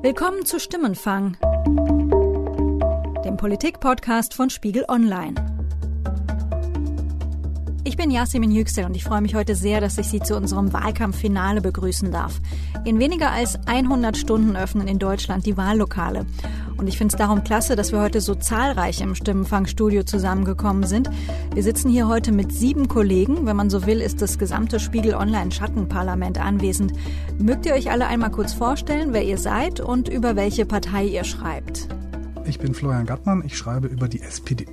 Willkommen zu Stimmenfang, dem Politik-Podcast von Spiegel Online. Ich bin Yasemin Yüksel und ich freue mich heute sehr, dass ich Sie zu unserem Wahlkampffinale begrüßen darf. In weniger als 100 Stunden öffnen in Deutschland die Wahllokale. Und ich finde es darum klasse, dass wir heute so zahlreich im Stimmenfangstudio zusammengekommen sind. Wir sitzen hier heute mit sieben Kollegen. Wenn man so will, ist das gesamte Spiegel Online Schattenparlament anwesend. Mögt ihr euch alle einmal kurz vorstellen, wer ihr seid und über welche Partei ihr schreibt? Ich bin Florian Gattmann, ich schreibe über die SPD.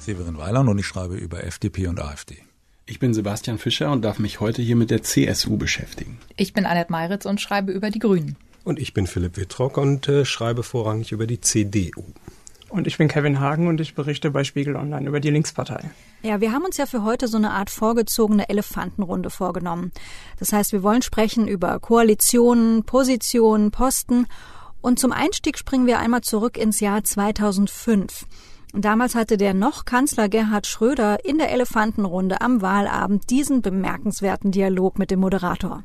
Severin Weiland und ich schreibe über FDP und AfD. Ich bin Sebastian Fischer und darf mich heute hier mit der CSU beschäftigen. Ich bin Annette Meiritz und schreibe über die Grünen. Und ich bin Philipp Wittrock und äh, schreibe vorrangig über die CDU. Und ich bin Kevin Hagen und ich berichte bei Spiegel Online über die Linkspartei. Ja, wir haben uns ja für heute so eine Art vorgezogene Elefantenrunde vorgenommen. Das heißt, wir wollen sprechen über Koalitionen, Positionen, Posten. Und zum Einstieg springen wir einmal zurück ins Jahr 2005. Damals hatte der noch Kanzler Gerhard Schröder in der Elefantenrunde am Wahlabend diesen bemerkenswerten Dialog mit dem Moderator.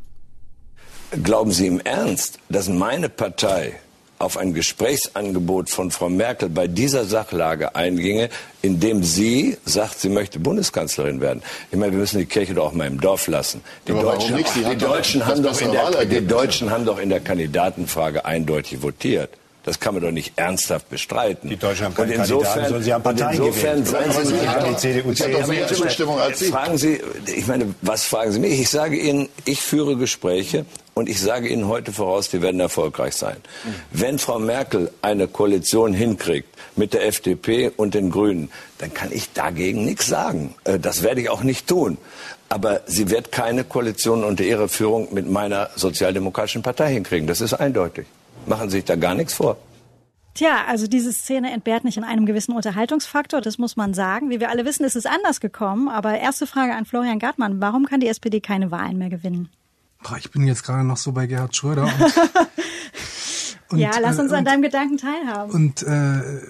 Glauben Sie im Ernst, dass meine Partei auf ein Gesprächsangebot von Frau Merkel bei dieser Sachlage einginge, indem sie sagt, sie möchte Bundeskanzlerin werden. Ich meine, wir müssen die Kirche doch auch mal im Dorf lassen. Die Aber Deutschen, die Deutschen, haben, doch in der, die Deutschen haben doch in der Kandidatenfrage eindeutig votiert. Das kann man doch nicht ernsthaft bestreiten. Die Deutschen haben keine und insofern, Kandidaten, sondern sie haben Parteien insofern gewählt. Seien Sie ja, die CDU, haben mehr Zustimmung als Sie. Fragen Sie, ich meine, was fragen Sie mich? Ich sage Ihnen, ich führe Gespräche und ich sage Ihnen heute voraus, die werden erfolgreich sein. Mhm. Wenn Frau Merkel eine Koalition hinkriegt mit der FDP und den Grünen, dann kann ich dagegen nichts sagen. Äh, das werde ich auch nicht tun. Aber sie wird keine Koalition unter ihrer Führung mit meiner sozialdemokratischen Partei hinkriegen. Das ist eindeutig. Machen Sie sich da gar nichts vor. Tja, also diese Szene entbehrt nicht in einem gewissen Unterhaltungsfaktor, das muss man sagen. Wie wir alle wissen, ist es anders gekommen. Aber erste Frage an Florian Gartmann. Warum kann die SPD keine Wahlen mehr gewinnen? Boah, ich bin jetzt gerade noch so bei Gerhard Schröder. Und, und, ja, lass uns äh, an deinem Gedanken teilhaben. Und äh,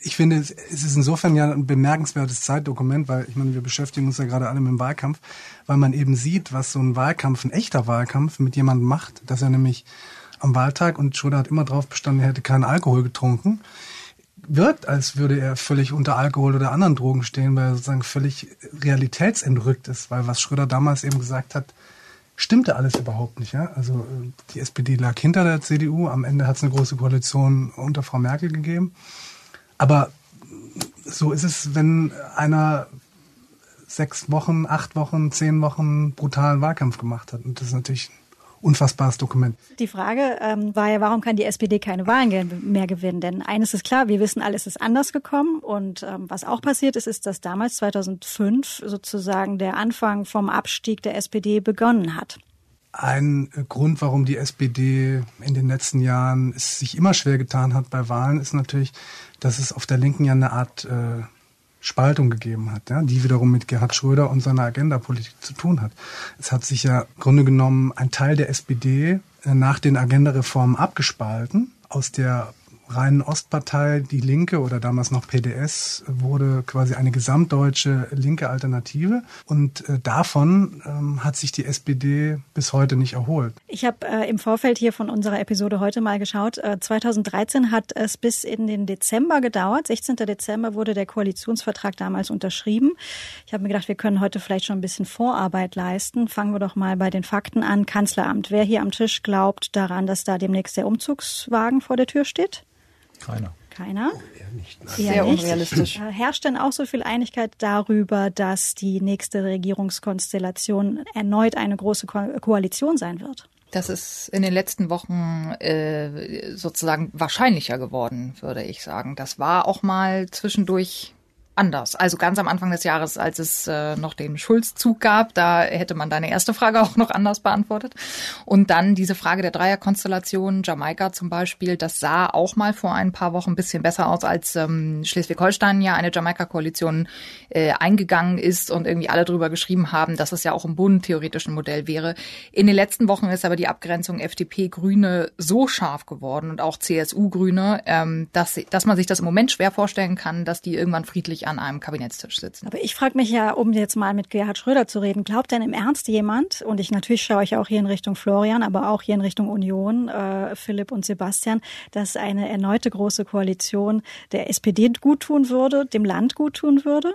ich finde, es ist insofern ja ein bemerkenswertes Zeitdokument, weil ich meine, wir beschäftigen uns ja gerade alle mit dem Wahlkampf, weil man eben sieht, was so ein Wahlkampf, ein echter Wahlkampf mit jemandem macht, dass er nämlich am Wahltag und Schröder hat immer drauf bestanden, er hätte keinen Alkohol getrunken. Wirkt, als würde er völlig unter Alkohol oder anderen Drogen stehen, weil er sozusagen völlig realitätsentrückt ist, weil was Schröder damals eben gesagt hat, stimmte alles überhaupt nicht. Ja? Also äh, die SPD lag hinter der CDU, am Ende hat es eine große Koalition unter Frau Merkel gegeben. Aber so ist es, wenn einer sechs Wochen, acht Wochen, zehn Wochen brutalen Wahlkampf gemacht hat. Und das ist natürlich unfassbares Dokument. Die Frage ähm, war ja, warum kann die SPD keine Wahlen mehr gewinnen? Denn eines ist klar, wir wissen, alles ist anders gekommen. Und ähm, was auch passiert ist, ist, dass damals 2005 sozusagen der Anfang vom Abstieg der SPD begonnen hat. Ein Grund, warum die SPD in den letzten Jahren es sich immer schwer getan hat bei Wahlen, ist natürlich, dass es auf der Linken ja eine Art äh, Spaltung gegeben hat, ja, die wiederum mit Gerhard Schröder und seiner Agendapolitik zu tun hat. Es hat sich ja im Grunde genommen ein Teil der SPD äh, nach den Agendareformen abgespalten aus der reinen Ostpartei, die Linke oder damals noch PDS, wurde quasi eine gesamtdeutsche linke Alternative. Und äh, davon ähm, hat sich die SPD bis heute nicht erholt. Ich habe äh, im Vorfeld hier von unserer Episode heute mal geschaut. Äh, 2013 hat es bis in den Dezember gedauert. 16. Dezember wurde der Koalitionsvertrag damals unterschrieben. Ich habe mir gedacht, wir können heute vielleicht schon ein bisschen Vorarbeit leisten. Fangen wir doch mal bei den Fakten an. Kanzleramt. Wer hier am Tisch glaubt daran, dass da demnächst der Umzugswagen vor der Tür steht? Keiner. Keiner? Oh, nicht. Sehr nicht. unrealistisch. Herrscht denn auch so viel Einigkeit darüber, dass die nächste Regierungskonstellation erneut eine große Ko Koalition sein wird? Das ist in den letzten Wochen äh, sozusagen wahrscheinlicher geworden, würde ich sagen. Das war auch mal zwischendurch anders. Also ganz am Anfang des Jahres, als es äh, noch den Schulzzug gab, da hätte man deine erste Frage auch noch anders beantwortet. Und dann diese Frage der Dreierkonstellation, Jamaika zum Beispiel, das sah auch mal vor ein paar Wochen ein bisschen besser aus, als ähm, Schleswig-Holstein ja eine Jamaika-Koalition äh, eingegangen ist und irgendwie alle drüber geschrieben haben, dass es ja auch im Bund theoretisch ein Modell wäre. In den letzten Wochen ist aber die Abgrenzung FDP-Grüne so scharf geworden und auch CSU-Grüne, ähm, dass, dass man sich das im Moment schwer vorstellen kann, dass die irgendwann friedlich nicht an einem Kabinettstisch sitzen. Aber ich frage mich ja, um jetzt mal mit Gerhard Schröder zu reden, glaubt denn im Ernst jemand, und ich natürlich schaue ich auch hier in Richtung Florian, aber auch hier in Richtung Union, äh, Philipp und Sebastian, dass eine erneute große Koalition der SPD guttun würde, dem Land guttun würde?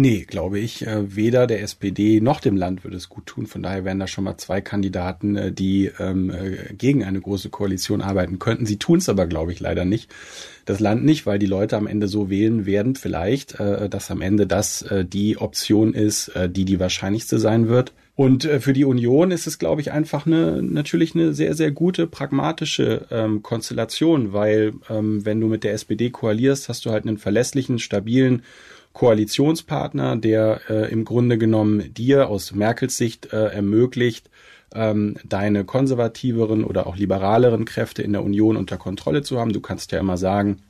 Nee, glaube ich. Äh, weder der SPD noch dem Land würde es gut tun. Von daher wären da schon mal zwei Kandidaten, äh, die ähm, äh, gegen eine große Koalition arbeiten könnten. Sie tun es aber, glaube ich, leider nicht. Das Land nicht, weil die Leute am Ende so wählen werden, vielleicht, äh, dass am Ende das äh, die Option ist, äh, die die wahrscheinlichste sein wird. Und äh, für die Union ist es, glaube ich, einfach eine natürlich eine sehr, sehr gute, pragmatische ähm, Konstellation, weil ähm, wenn du mit der SPD koalierst, hast du halt einen verlässlichen, stabilen Koalitionspartner, der äh, im Grunde genommen dir aus Merkels Sicht äh, ermöglicht, ähm, deine konservativeren oder auch liberaleren Kräfte in der Union unter Kontrolle zu haben. Du kannst ja immer sagen,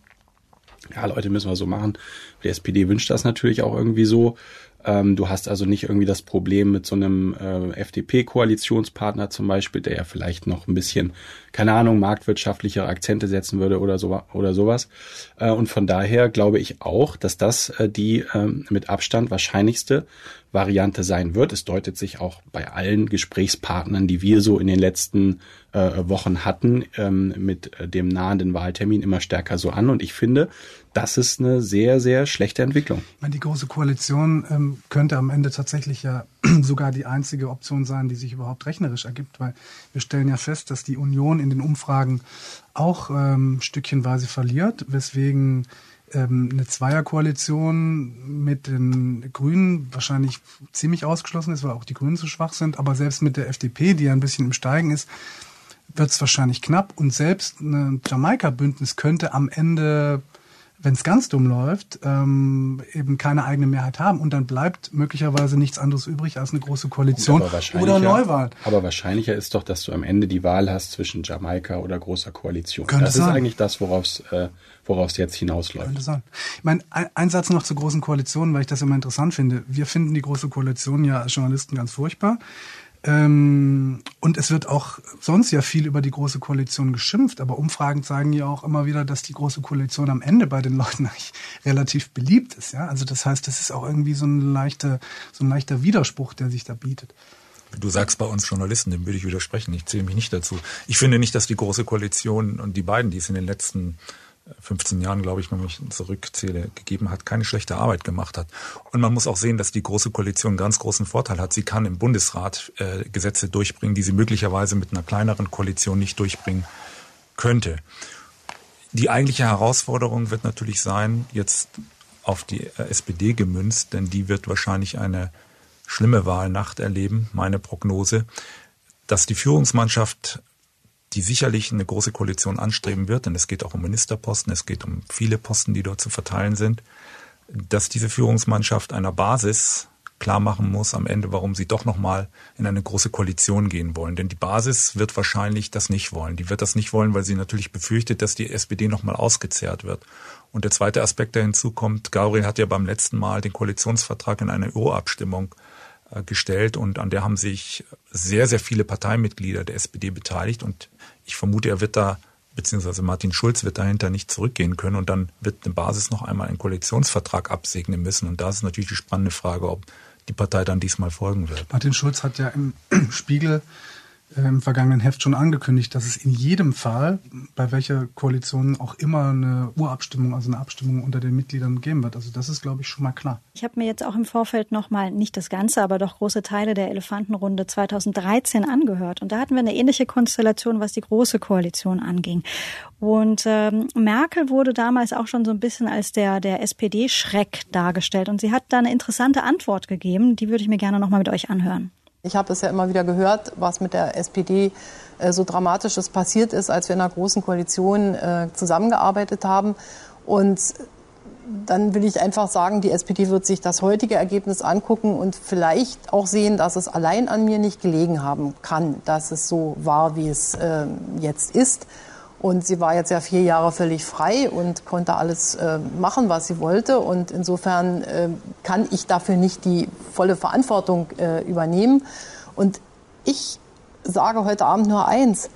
ja, Leute, müssen wir so machen. Die SPD wünscht das natürlich auch irgendwie so. Ähm, du hast also nicht irgendwie das Problem mit so einem äh, FDP-Koalitionspartner zum Beispiel, der ja vielleicht noch ein bisschen, keine Ahnung, marktwirtschaftlichere Akzente setzen würde oder so oder sowas. Äh, und von daher glaube ich auch, dass das äh, die ähm, mit Abstand wahrscheinlichste Variante sein wird. Es deutet sich auch bei allen Gesprächspartnern, die wir so in den letzten äh, Wochen hatten, ähm, mit dem nahenden Wahltermin immer stärker so an. Und ich finde, das ist eine sehr, sehr schlechte Entwicklung. Ich meine, die Große Koalition ähm, könnte am Ende tatsächlich ja sogar die einzige Option sein, die sich überhaupt rechnerisch ergibt, weil wir stellen ja fest, dass die Union in den Umfragen auch ähm, stückchenweise verliert, weswegen ähm, eine Zweierkoalition mit den Grünen wahrscheinlich ziemlich ausgeschlossen ist, weil auch die Grünen zu schwach sind. Aber selbst mit der FDP, die ja ein bisschen im Steigen ist, wird es wahrscheinlich knapp. Und selbst ein Jamaika-Bündnis könnte am Ende wenn es ganz dumm läuft, ähm, eben keine eigene Mehrheit haben und dann bleibt möglicherweise nichts anderes übrig als eine große Koalition oder Neuwahl. Aber wahrscheinlicher ist doch, dass du am Ende die Wahl hast zwischen Jamaika oder großer Koalition. Könnte das sein. ist eigentlich das, worauf es äh, worauf es jetzt hinausläuft. Könnte sein. Ich meine, ein, ein Satz noch zur großen Koalition, weil ich das immer interessant finde. Wir finden die große Koalition ja als Journalisten ganz furchtbar. Ähm, und es wird auch sonst ja viel über die Große Koalition geschimpft, aber Umfragen zeigen ja auch immer wieder, dass die Große Koalition am Ende bei den Leuten eigentlich relativ beliebt ist. Ja? Also das heißt, das ist auch irgendwie so ein, leichter, so ein leichter Widerspruch, der sich da bietet. Du sagst bei uns Journalisten, dem würde ich widersprechen. Ich zähle mich nicht dazu. Ich finde nicht, dass die Große Koalition und die beiden, die es in den letzten 15 Jahren, glaube ich, wenn ich zurückzähle, gegeben hat, keine schlechte Arbeit gemacht hat. Und man muss auch sehen, dass die Große Koalition einen ganz großen Vorteil hat. Sie kann im Bundesrat äh, Gesetze durchbringen, die sie möglicherweise mit einer kleineren Koalition nicht durchbringen könnte. Die eigentliche Herausforderung wird natürlich sein, jetzt auf die äh, SPD gemünzt, denn die wird wahrscheinlich eine schlimme Wahlnacht erleben, meine Prognose, dass die Führungsmannschaft die sicherlich eine große Koalition anstreben wird, denn es geht auch um Ministerposten, es geht um viele Posten, die dort zu verteilen sind, dass diese Führungsmannschaft einer Basis klar machen muss am Ende, warum sie doch nochmal in eine große Koalition gehen wollen. Denn die Basis wird wahrscheinlich das nicht wollen. Die wird das nicht wollen, weil sie natürlich befürchtet, dass die SPD nochmal ausgezehrt wird. Und der zweite Aspekt, der hinzukommt, Gabriel hat ja beim letzten Mal den Koalitionsvertrag in eine Urabstimmung äh, gestellt und an der haben sich sehr, sehr viele Parteimitglieder der SPD beteiligt und ich vermute, er wird da, beziehungsweise Martin Schulz wird dahinter nicht zurückgehen können und dann wird eine Basis noch einmal einen Koalitionsvertrag absegnen müssen und da ist natürlich die spannende Frage, ob die Partei dann diesmal folgen wird. Martin Schulz hat ja im Spiegel im vergangenen Heft schon angekündigt, dass es in jedem Fall, bei welcher Koalition auch immer eine Urabstimmung, also eine Abstimmung unter den Mitgliedern geben wird. Also das ist, glaube ich, schon mal klar. Ich habe mir jetzt auch im Vorfeld nochmal, nicht das Ganze, aber doch große Teile der Elefantenrunde 2013 angehört. Und da hatten wir eine ähnliche Konstellation, was die Große Koalition anging. Und ähm, Merkel wurde damals auch schon so ein bisschen als der, der SPD-Schreck dargestellt. Und sie hat da eine interessante Antwort gegeben, die würde ich mir gerne nochmal mit euch anhören. Ich habe es ja immer wieder gehört, was mit der SPD äh, so dramatisches passiert ist, als wir in einer großen Koalition äh, zusammengearbeitet haben. Und dann will ich einfach sagen, die SPD wird sich das heutige Ergebnis angucken und vielleicht auch sehen, dass es allein an mir nicht gelegen haben kann, dass es so war, wie es äh, jetzt ist. Und sie war jetzt ja vier Jahre völlig frei und konnte alles äh, machen, was sie wollte. Und insofern äh, kann ich dafür nicht die volle Verantwortung äh, übernehmen. Und ich sage heute Abend nur eins.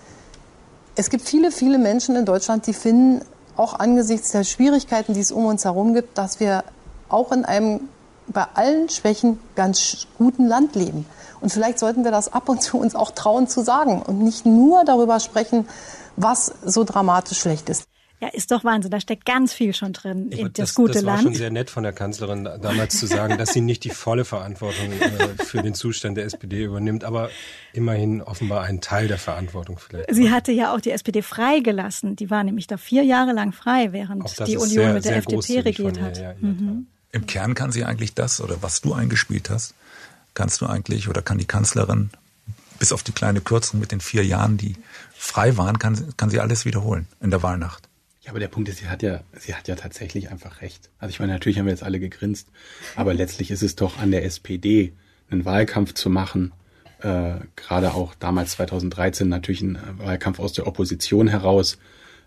Es gibt viele, viele Menschen in Deutschland, die finden, auch angesichts der Schwierigkeiten, die es um uns herum gibt, dass wir auch in einem bei allen Schwächen ganz guten Land leben. Und vielleicht sollten wir das ab und zu uns auch trauen zu sagen und nicht nur darüber sprechen, was so dramatisch schlecht ist. Ja, ist doch Wahnsinn. Da steckt ganz viel schon drin ich, in das, das gute das war Land. schon sehr nett von der Kanzlerin damals zu sagen, dass sie nicht die volle Verantwortung äh, für den Zustand der SPD übernimmt, aber immerhin offenbar einen Teil der Verantwortung vielleicht. Sie hatte ja auch die SPD freigelassen. Die war nämlich da vier Jahre lang frei, während die Union sehr, mit der FDP regiert hat. Ja, mhm. Im Kern kann sie eigentlich das, oder was du eingespielt hast, kannst du eigentlich, oder kann die Kanzlerin, bis auf die kleine Kürzung mit den vier Jahren, die frei waren, kann, kann sie alles wiederholen in der Wahlnacht. Ja, aber der Punkt ist, sie hat ja, sie hat ja tatsächlich einfach recht. Also ich meine, natürlich haben wir jetzt alle gegrinst, aber letztlich ist es doch an der SPD, einen Wahlkampf zu machen, äh, gerade auch damals 2013 natürlich ein Wahlkampf aus der Opposition heraus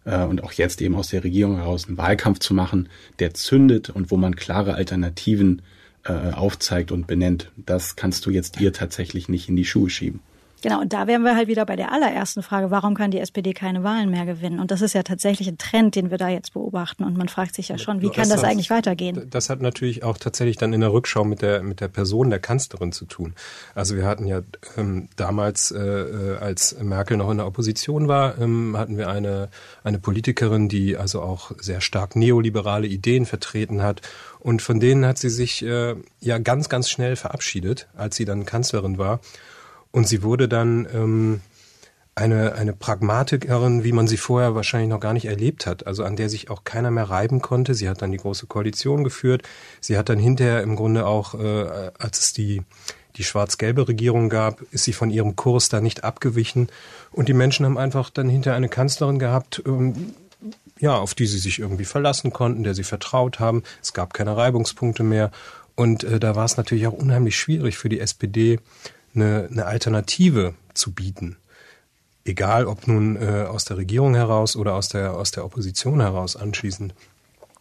äh, und auch jetzt eben aus der Regierung heraus einen Wahlkampf zu machen, der zündet und wo man klare Alternativen äh, aufzeigt und benennt. Das kannst du jetzt ihr tatsächlich nicht in die Schuhe schieben. Genau, und da wären wir halt wieder bei der allerersten Frage, warum kann die SPD keine Wahlen mehr gewinnen? Und das ist ja tatsächlich ein Trend, den wir da jetzt beobachten. Und man fragt sich ja schon, wie kann das, das eigentlich weitergehen? Das hat natürlich auch tatsächlich dann in der Rückschau mit der, mit der Person der Kanzlerin zu tun. Also wir hatten ja ähm, damals, äh, als Merkel noch in der Opposition war, ähm, hatten wir eine, eine Politikerin, die also auch sehr stark neoliberale Ideen vertreten hat. Und von denen hat sie sich äh, ja ganz, ganz schnell verabschiedet, als sie dann Kanzlerin war. Und sie wurde dann ähm, eine, eine Pragmatikerin, wie man sie vorher wahrscheinlich noch gar nicht erlebt hat, also an der sich auch keiner mehr reiben konnte. Sie hat dann die große Koalition geführt. Sie hat dann hinterher im Grunde auch, äh, als es die, die schwarz-gelbe Regierung gab, ist sie von ihrem Kurs da nicht abgewichen. Und die Menschen haben einfach dann hinterher eine Kanzlerin gehabt, ähm, ja, auf die sie sich irgendwie verlassen konnten, der sie vertraut haben. Es gab keine Reibungspunkte mehr. Und äh, da war es natürlich auch unheimlich schwierig für die SPD, eine, eine Alternative zu bieten. Egal, ob nun äh, aus der Regierung heraus oder aus der, aus der Opposition heraus anschließend.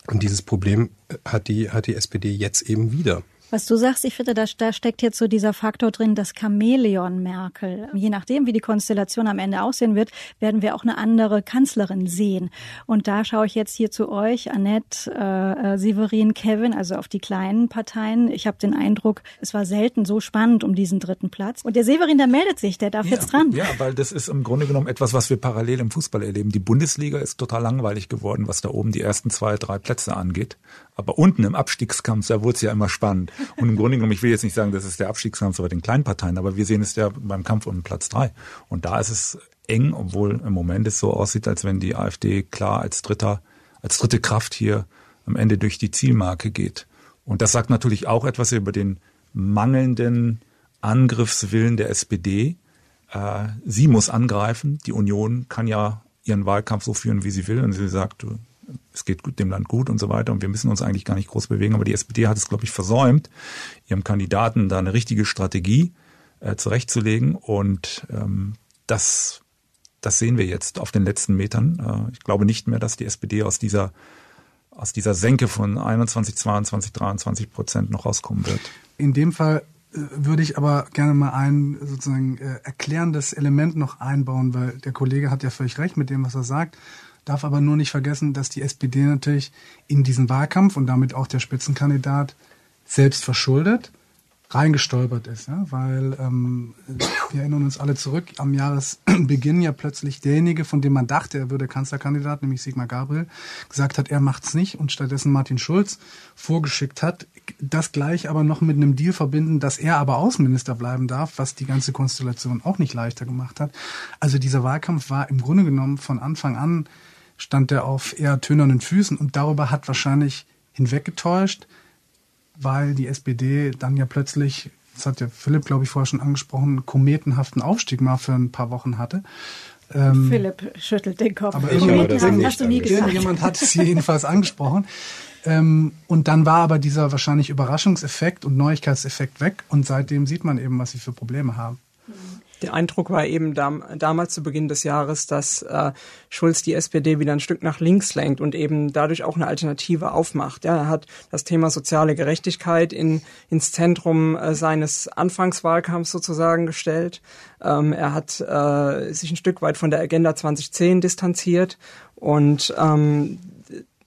Und dieses Problem hat die, hat die SPD jetzt eben wieder. Was du sagst, ich finde, da, da steckt jetzt so dieser Faktor drin, das Chamäleon Merkel. Je nachdem, wie die Konstellation am Ende aussehen wird, werden wir auch eine andere Kanzlerin sehen. Und da schaue ich jetzt hier zu euch, Annette, äh, Severin, Kevin, also auf die kleinen Parteien. Ich habe den Eindruck, es war selten so spannend um diesen dritten Platz. Und der Severin, der meldet sich, der darf ja, jetzt dran. Ja, weil das ist im Grunde genommen etwas, was wir parallel im Fußball erleben. Die Bundesliga ist total langweilig geworden, was da oben die ersten zwei, drei Plätze angeht. Aber unten im Abstiegskampf, da wurde es ja immer spannend. Und im Grunde genommen, ich will jetzt nicht sagen, das ist der Abstiegskampf bei den kleinen Parteien, aber wir sehen es ja beim Kampf um Platz drei. Und da ist es eng, obwohl im Moment es so aussieht, als wenn die AfD klar als dritter, als dritte Kraft hier am Ende durch die Zielmarke geht. Und das sagt natürlich auch etwas über den mangelnden Angriffswillen der SPD. Äh, sie muss angreifen. Die Union kann ja ihren Wahlkampf so führen, wie sie will. Und sie sagt, es geht dem Land gut und so weiter und wir müssen uns eigentlich gar nicht groß bewegen. Aber die SPD hat es, glaube ich, versäumt, ihrem Kandidaten da eine richtige Strategie äh, zurechtzulegen und ähm, das, das sehen wir jetzt auf den letzten Metern. Äh, ich glaube nicht mehr, dass die SPD aus dieser aus dieser Senke von 21, 22, 23 Prozent noch rauskommen wird. In dem Fall äh, würde ich aber gerne mal ein sozusagen äh, erklärendes Element noch einbauen, weil der Kollege hat ja völlig recht mit dem, was er sagt darf aber nur nicht vergessen, dass die SPD natürlich in diesen Wahlkampf und damit auch der Spitzenkandidat selbst verschuldet reingestolpert ist, ja? weil ähm, wir erinnern uns alle zurück, am Jahresbeginn ja plötzlich derjenige, von dem man dachte, er würde Kanzlerkandidat, nämlich Sigmar Gabriel, gesagt hat, er macht's nicht und stattdessen Martin Schulz vorgeschickt hat, das gleich aber noch mit einem Deal verbinden, dass er aber Außenminister bleiben darf, was die ganze Konstellation auch nicht leichter gemacht hat. Also dieser Wahlkampf war im Grunde genommen von Anfang an stand er auf eher tönernen Füßen und darüber hat wahrscheinlich hinweggetäuscht, weil die SPD dann ja plötzlich, das hat ja Philipp, glaube ich, vorher schon angesprochen, kometenhaften Aufstieg mal für ein paar Wochen hatte. Ähm, Philipp schüttelt den Kopf. Aber irgendjemand, hast du nie gesagt. irgendjemand hat es hier jedenfalls angesprochen. Ähm, und dann war aber dieser wahrscheinlich Überraschungseffekt und Neuigkeitseffekt weg und seitdem sieht man eben, was sie für Probleme haben. Der Eindruck war eben dam damals zu Beginn des Jahres, dass äh, Schulz die SPD wieder ein Stück nach links lenkt und eben dadurch auch eine Alternative aufmacht. Ja, er hat das Thema soziale Gerechtigkeit in, ins Zentrum äh, seines Anfangswahlkampfs sozusagen gestellt. Ähm, er hat äh, sich ein Stück weit von der Agenda 2010 distanziert und ähm,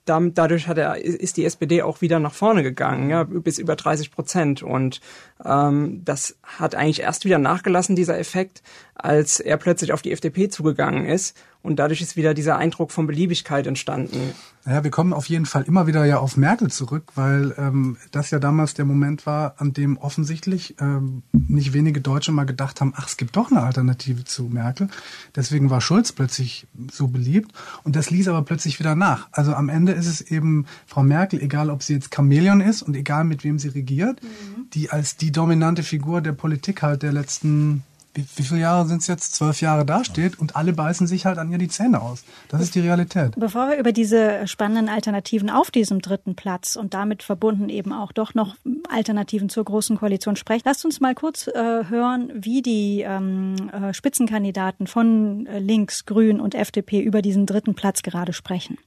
dadurch hat er, ist die SPD auch wieder nach vorne gegangen, ja, bis über 30 Prozent. Und ähm, das hat eigentlich erst wieder nachgelassen, dieser Effekt, als er plötzlich auf die FDP zugegangen ist. Und dadurch ist wieder dieser Eindruck von Beliebigkeit entstanden. Ja, wir kommen auf jeden Fall immer wieder ja auf Merkel zurück, weil ähm, das ja damals der Moment war, an dem offensichtlich ähm, nicht wenige Deutsche mal gedacht haben, ach, es gibt doch eine Alternative zu Merkel. Deswegen war Schulz plötzlich so beliebt und das ließ aber plötzlich wieder nach. Also am Ende ist es eben Frau Merkel, egal ob sie jetzt Chamäleon ist und egal mit wem sie regiert, mhm. die als die dominante Figur der Politik halt der letzten wie, wie viele Jahre sind es jetzt, zwölf Jahre dasteht und alle beißen sich halt an ihr die Zähne aus. Das ist die Realität. Bevor wir über diese spannenden Alternativen auf diesem dritten Platz und damit verbunden eben auch doch noch Alternativen zur Großen Koalition sprechen, lasst uns mal kurz äh, hören, wie die ähm, äh, Spitzenkandidaten von äh, Links, Grün und FDP über diesen dritten Platz gerade sprechen.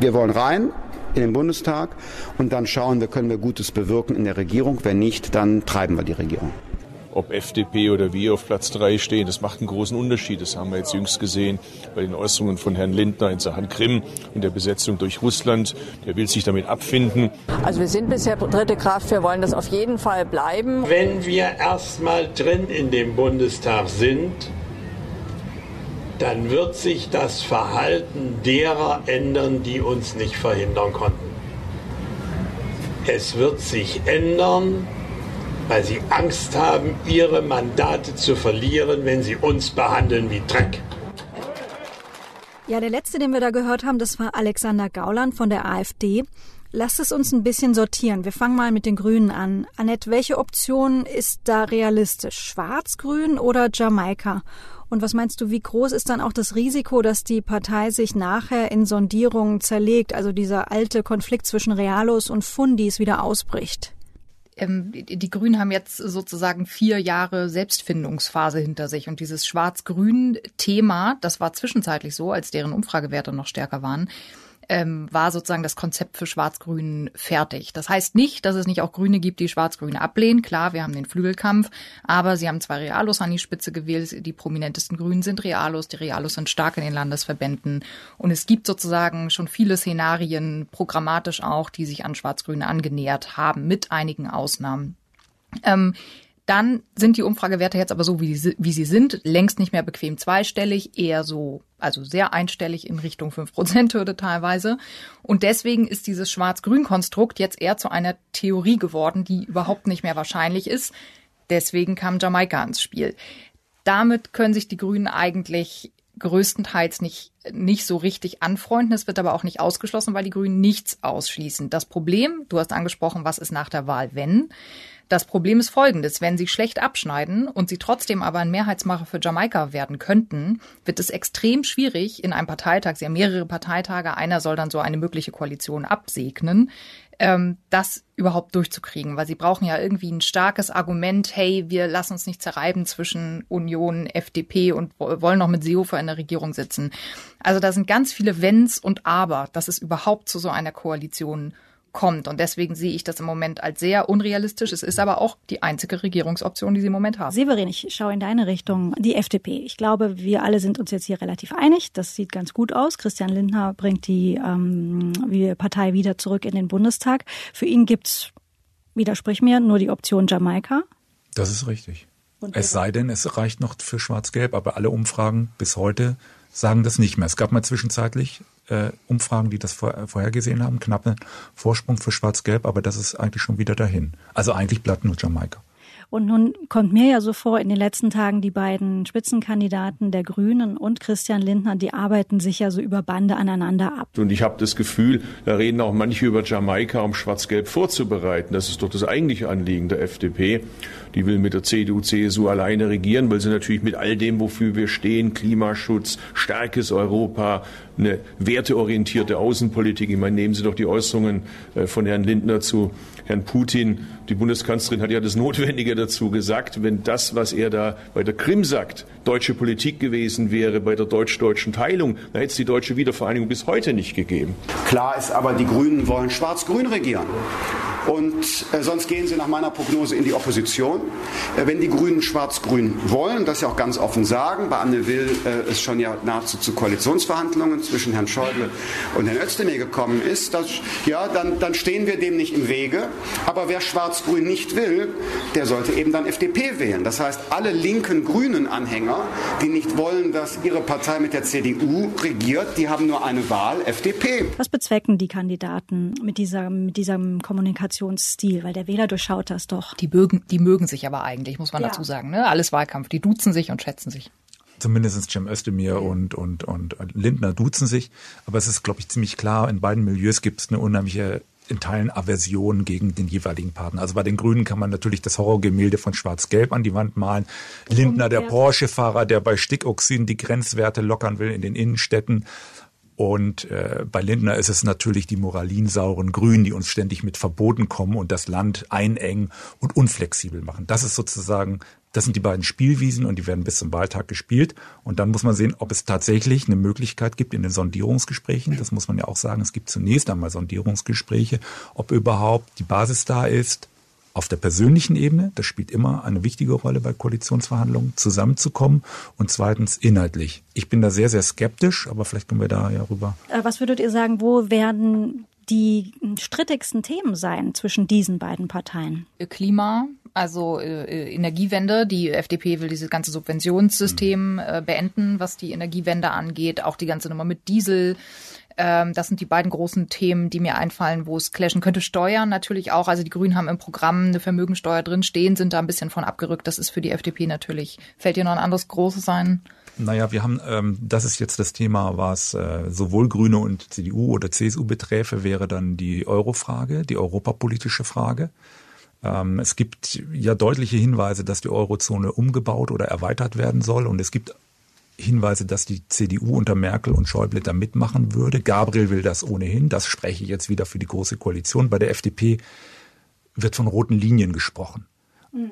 Wir wollen rein in den Bundestag und dann schauen wir, können wir Gutes bewirken in der Regierung. Wenn nicht, dann treiben wir die Regierung ob FDP oder wir auf Platz drei stehen, das macht einen großen Unterschied. Das haben wir jetzt jüngst gesehen bei den Äußerungen von Herrn Lindner in Sachen Krim und der Besetzung durch Russland. Der will sich damit abfinden. Also wir sind bisher dritte Kraft, wir wollen das auf jeden Fall bleiben. Wenn wir erstmal drin in dem Bundestag sind, dann wird sich das Verhalten derer ändern, die uns nicht verhindern konnten. Es wird sich ändern, weil sie Angst haben, ihre Mandate zu verlieren, wenn sie uns behandeln wie Dreck. Ja, der letzte, den wir da gehört haben, das war Alexander Gauland von der AfD. Lass es uns ein bisschen sortieren. Wir fangen mal mit den Grünen an. Annette, welche Option ist da realistisch? Schwarz-Grün oder Jamaika? Und was meinst du, wie groß ist dann auch das Risiko, dass die Partei sich nachher in Sondierungen zerlegt, also dieser alte Konflikt zwischen Realos und Fundis wieder ausbricht? Ähm, die Grünen haben jetzt sozusagen vier Jahre Selbstfindungsphase hinter sich. Und dieses Schwarz-Grün-Thema, das war zwischenzeitlich so, als deren Umfragewerte noch stärker waren, ähm, war sozusagen das Konzept für Schwarz-Grün fertig. Das heißt nicht, dass es nicht auch Grüne gibt, die Schwarz-Grün ablehnen. Klar, wir haben den Flügelkampf, aber sie haben zwei Realos an die Spitze gewählt. Die prominentesten Grünen sind Realos. Die Realos sind stark in den Landesverbänden. Und es gibt sozusagen schon viele Szenarien, programmatisch auch, die sich an Schwarz-Grün angenähert haben, mit einigen Ausnahmen. Ähm, dann sind die Umfragewerte jetzt aber so, wie, sie, wie sie sind, längst nicht mehr bequem zweistellig, eher so, also sehr einstellig in Richtung 5%-Hürde teilweise. Und deswegen ist dieses Schwarz-Grün-Konstrukt jetzt eher zu einer Theorie geworden, die überhaupt nicht mehr wahrscheinlich ist. Deswegen kam Jamaika ins Spiel. Damit können sich die Grünen eigentlich größtenteils nicht, nicht so richtig anfreunden. Es wird aber auch nicht ausgeschlossen, weil die Grünen nichts ausschließen. Das Problem, du hast angesprochen, was ist nach der Wahl, wenn? Das Problem ist folgendes. Wenn sie schlecht abschneiden und sie trotzdem aber ein Mehrheitsmacher für Jamaika werden könnten, wird es extrem schwierig in einem Parteitag, sie haben mehrere Parteitage, einer soll dann so eine mögliche Koalition absegnen, ähm, das überhaupt durchzukriegen, weil sie brauchen ja irgendwie ein starkes Argument, hey, wir lassen uns nicht zerreiben zwischen Union, FDP und wollen noch mit Seehofer in der Regierung sitzen. Also da sind ganz viele Wenns und Aber, dass es überhaupt zu so einer Koalition kommt. Und deswegen sehe ich das im Moment als sehr unrealistisch. Es ist aber auch die einzige Regierungsoption, die sie im Moment haben. Severin, ich schaue in deine Richtung. Die FDP. Ich glaube, wir alle sind uns jetzt hier relativ einig. Das sieht ganz gut aus. Christian Lindner bringt die ähm, Partei wieder zurück in den Bundestag. Für ihn gibt's, widersprich mir, nur die Option Jamaika. Das ist richtig. es sei denn, es reicht noch für Schwarz-Gelb, aber alle Umfragen bis heute sagen das nicht mehr. Es gab mal zwischenzeitlich äh, Umfragen, die das vor, äh, vorhergesehen haben, knappe Vorsprung für Schwarz-Gelb, aber das ist eigentlich schon wieder dahin. Also eigentlich bleibt nur Jamaika. Und nun kommt mir ja so vor, in den letzten Tagen die beiden Spitzenkandidaten der Grünen und Christian Lindner, die arbeiten sich ja so über Bande aneinander ab. Und ich habe das Gefühl, da reden auch manche über Jamaika, um Schwarz-Gelb vorzubereiten. Das ist doch das eigentliche Anliegen der FDP. Die will mit der CDU, CSU alleine regieren, weil sie natürlich mit all dem, wofür wir stehen, Klimaschutz, starkes Europa, eine werteorientierte Außenpolitik. Ich meine, nehmen Sie doch die Äußerungen äh, von Herrn Lindner zu Herrn Putin. Die Bundeskanzlerin hat ja das Notwendige dazu gesagt. Wenn das, was er da bei der Krim sagt, deutsche Politik gewesen wäre, bei der deutsch-deutschen Teilung, dann hätte es die deutsche Wiedervereinigung bis heute nicht gegeben. Klar ist aber, die Grünen wollen schwarz-grün regieren. Und äh, sonst gehen sie nach meiner Prognose in die Opposition. Äh, wenn die Grünen schwarz-grün wollen, das ja auch ganz offen sagen, bei Anne Will äh, es schon ja nahezu zu Koalitionsverhandlungen zwischen Herrn Schäuble und Herrn Özdemir gekommen ist, das, ja, dann, dann stehen wir dem nicht im Wege. Aber wer schwarz-grün nicht will, der sollte eben dann FDP wählen. Das heißt, alle linken grünen Anhänger, die nicht wollen, dass ihre Partei mit der CDU regiert, die haben nur eine Wahl, FDP. Was bezwecken die Kandidaten mit, dieser, mit diesem Kommunikationsstil? Weil der Wähler durchschaut das doch. Die mögen, die mögen sich aber eigentlich, muss man ja. dazu sagen. Ne? Alles Wahlkampf. Die duzen sich und schätzen sich zumindest Cem Özdemir und, und, und Lindner duzen sich. Aber es ist, glaube ich, ziemlich klar, in beiden Milieus gibt es eine unheimliche in Teilen Aversion gegen den jeweiligen Partner. Also bei den Grünen kann man natürlich das Horrorgemälde von Schwarz-Gelb an die Wand malen. Lindner, der Porsche-Fahrer, der bei Stickoxiden die Grenzwerte lockern will in den Innenstädten. Und äh, bei Lindner ist es natürlich die moralinsauren Grünen, die uns ständig mit Verboten kommen und das Land einengen und unflexibel machen. Das ist sozusagen, das sind die beiden Spielwiesen und die werden bis zum Wahltag gespielt. Und dann muss man sehen, ob es tatsächlich eine Möglichkeit gibt in den Sondierungsgesprächen. Das muss man ja auch sagen. Es gibt zunächst einmal Sondierungsgespräche, ob überhaupt die Basis da ist, auf der persönlichen Ebene, das spielt immer eine wichtige Rolle bei Koalitionsverhandlungen, zusammenzukommen und zweitens inhaltlich. Ich bin da sehr, sehr skeptisch, aber vielleicht können wir da ja rüber. Äh, was würdet ihr sagen, wo werden die strittigsten Themen sein zwischen diesen beiden Parteien? Klima, also äh, Energiewende. Die FDP will dieses ganze Subventionssystem äh, beenden, was die Energiewende angeht. Auch die ganze Nummer mit Diesel. Ähm, das sind die beiden großen Themen, die mir einfallen, wo es clashen könnte. Steuern natürlich auch. Also die Grünen haben im Programm eine Vermögensteuer drin stehen, sind da ein bisschen von abgerückt. Das ist für die FDP natürlich. Fällt dir noch ein anderes großes ein? Naja, wir haben, ähm, das ist jetzt das Thema, was äh, sowohl Grüne und CDU oder CSU beträfe, wäre dann die Eurofrage, die europapolitische Frage. Ähm, es gibt ja deutliche Hinweise, dass die Eurozone umgebaut oder erweitert werden soll. Und es gibt Hinweise, dass die CDU unter Merkel und Schäuble da mitmachen würde. Gabriel will das ohnehin. Das spreche ich jetzt wieder für die Große Koalition. Bei der FDP wird von roten Linien gesprochen.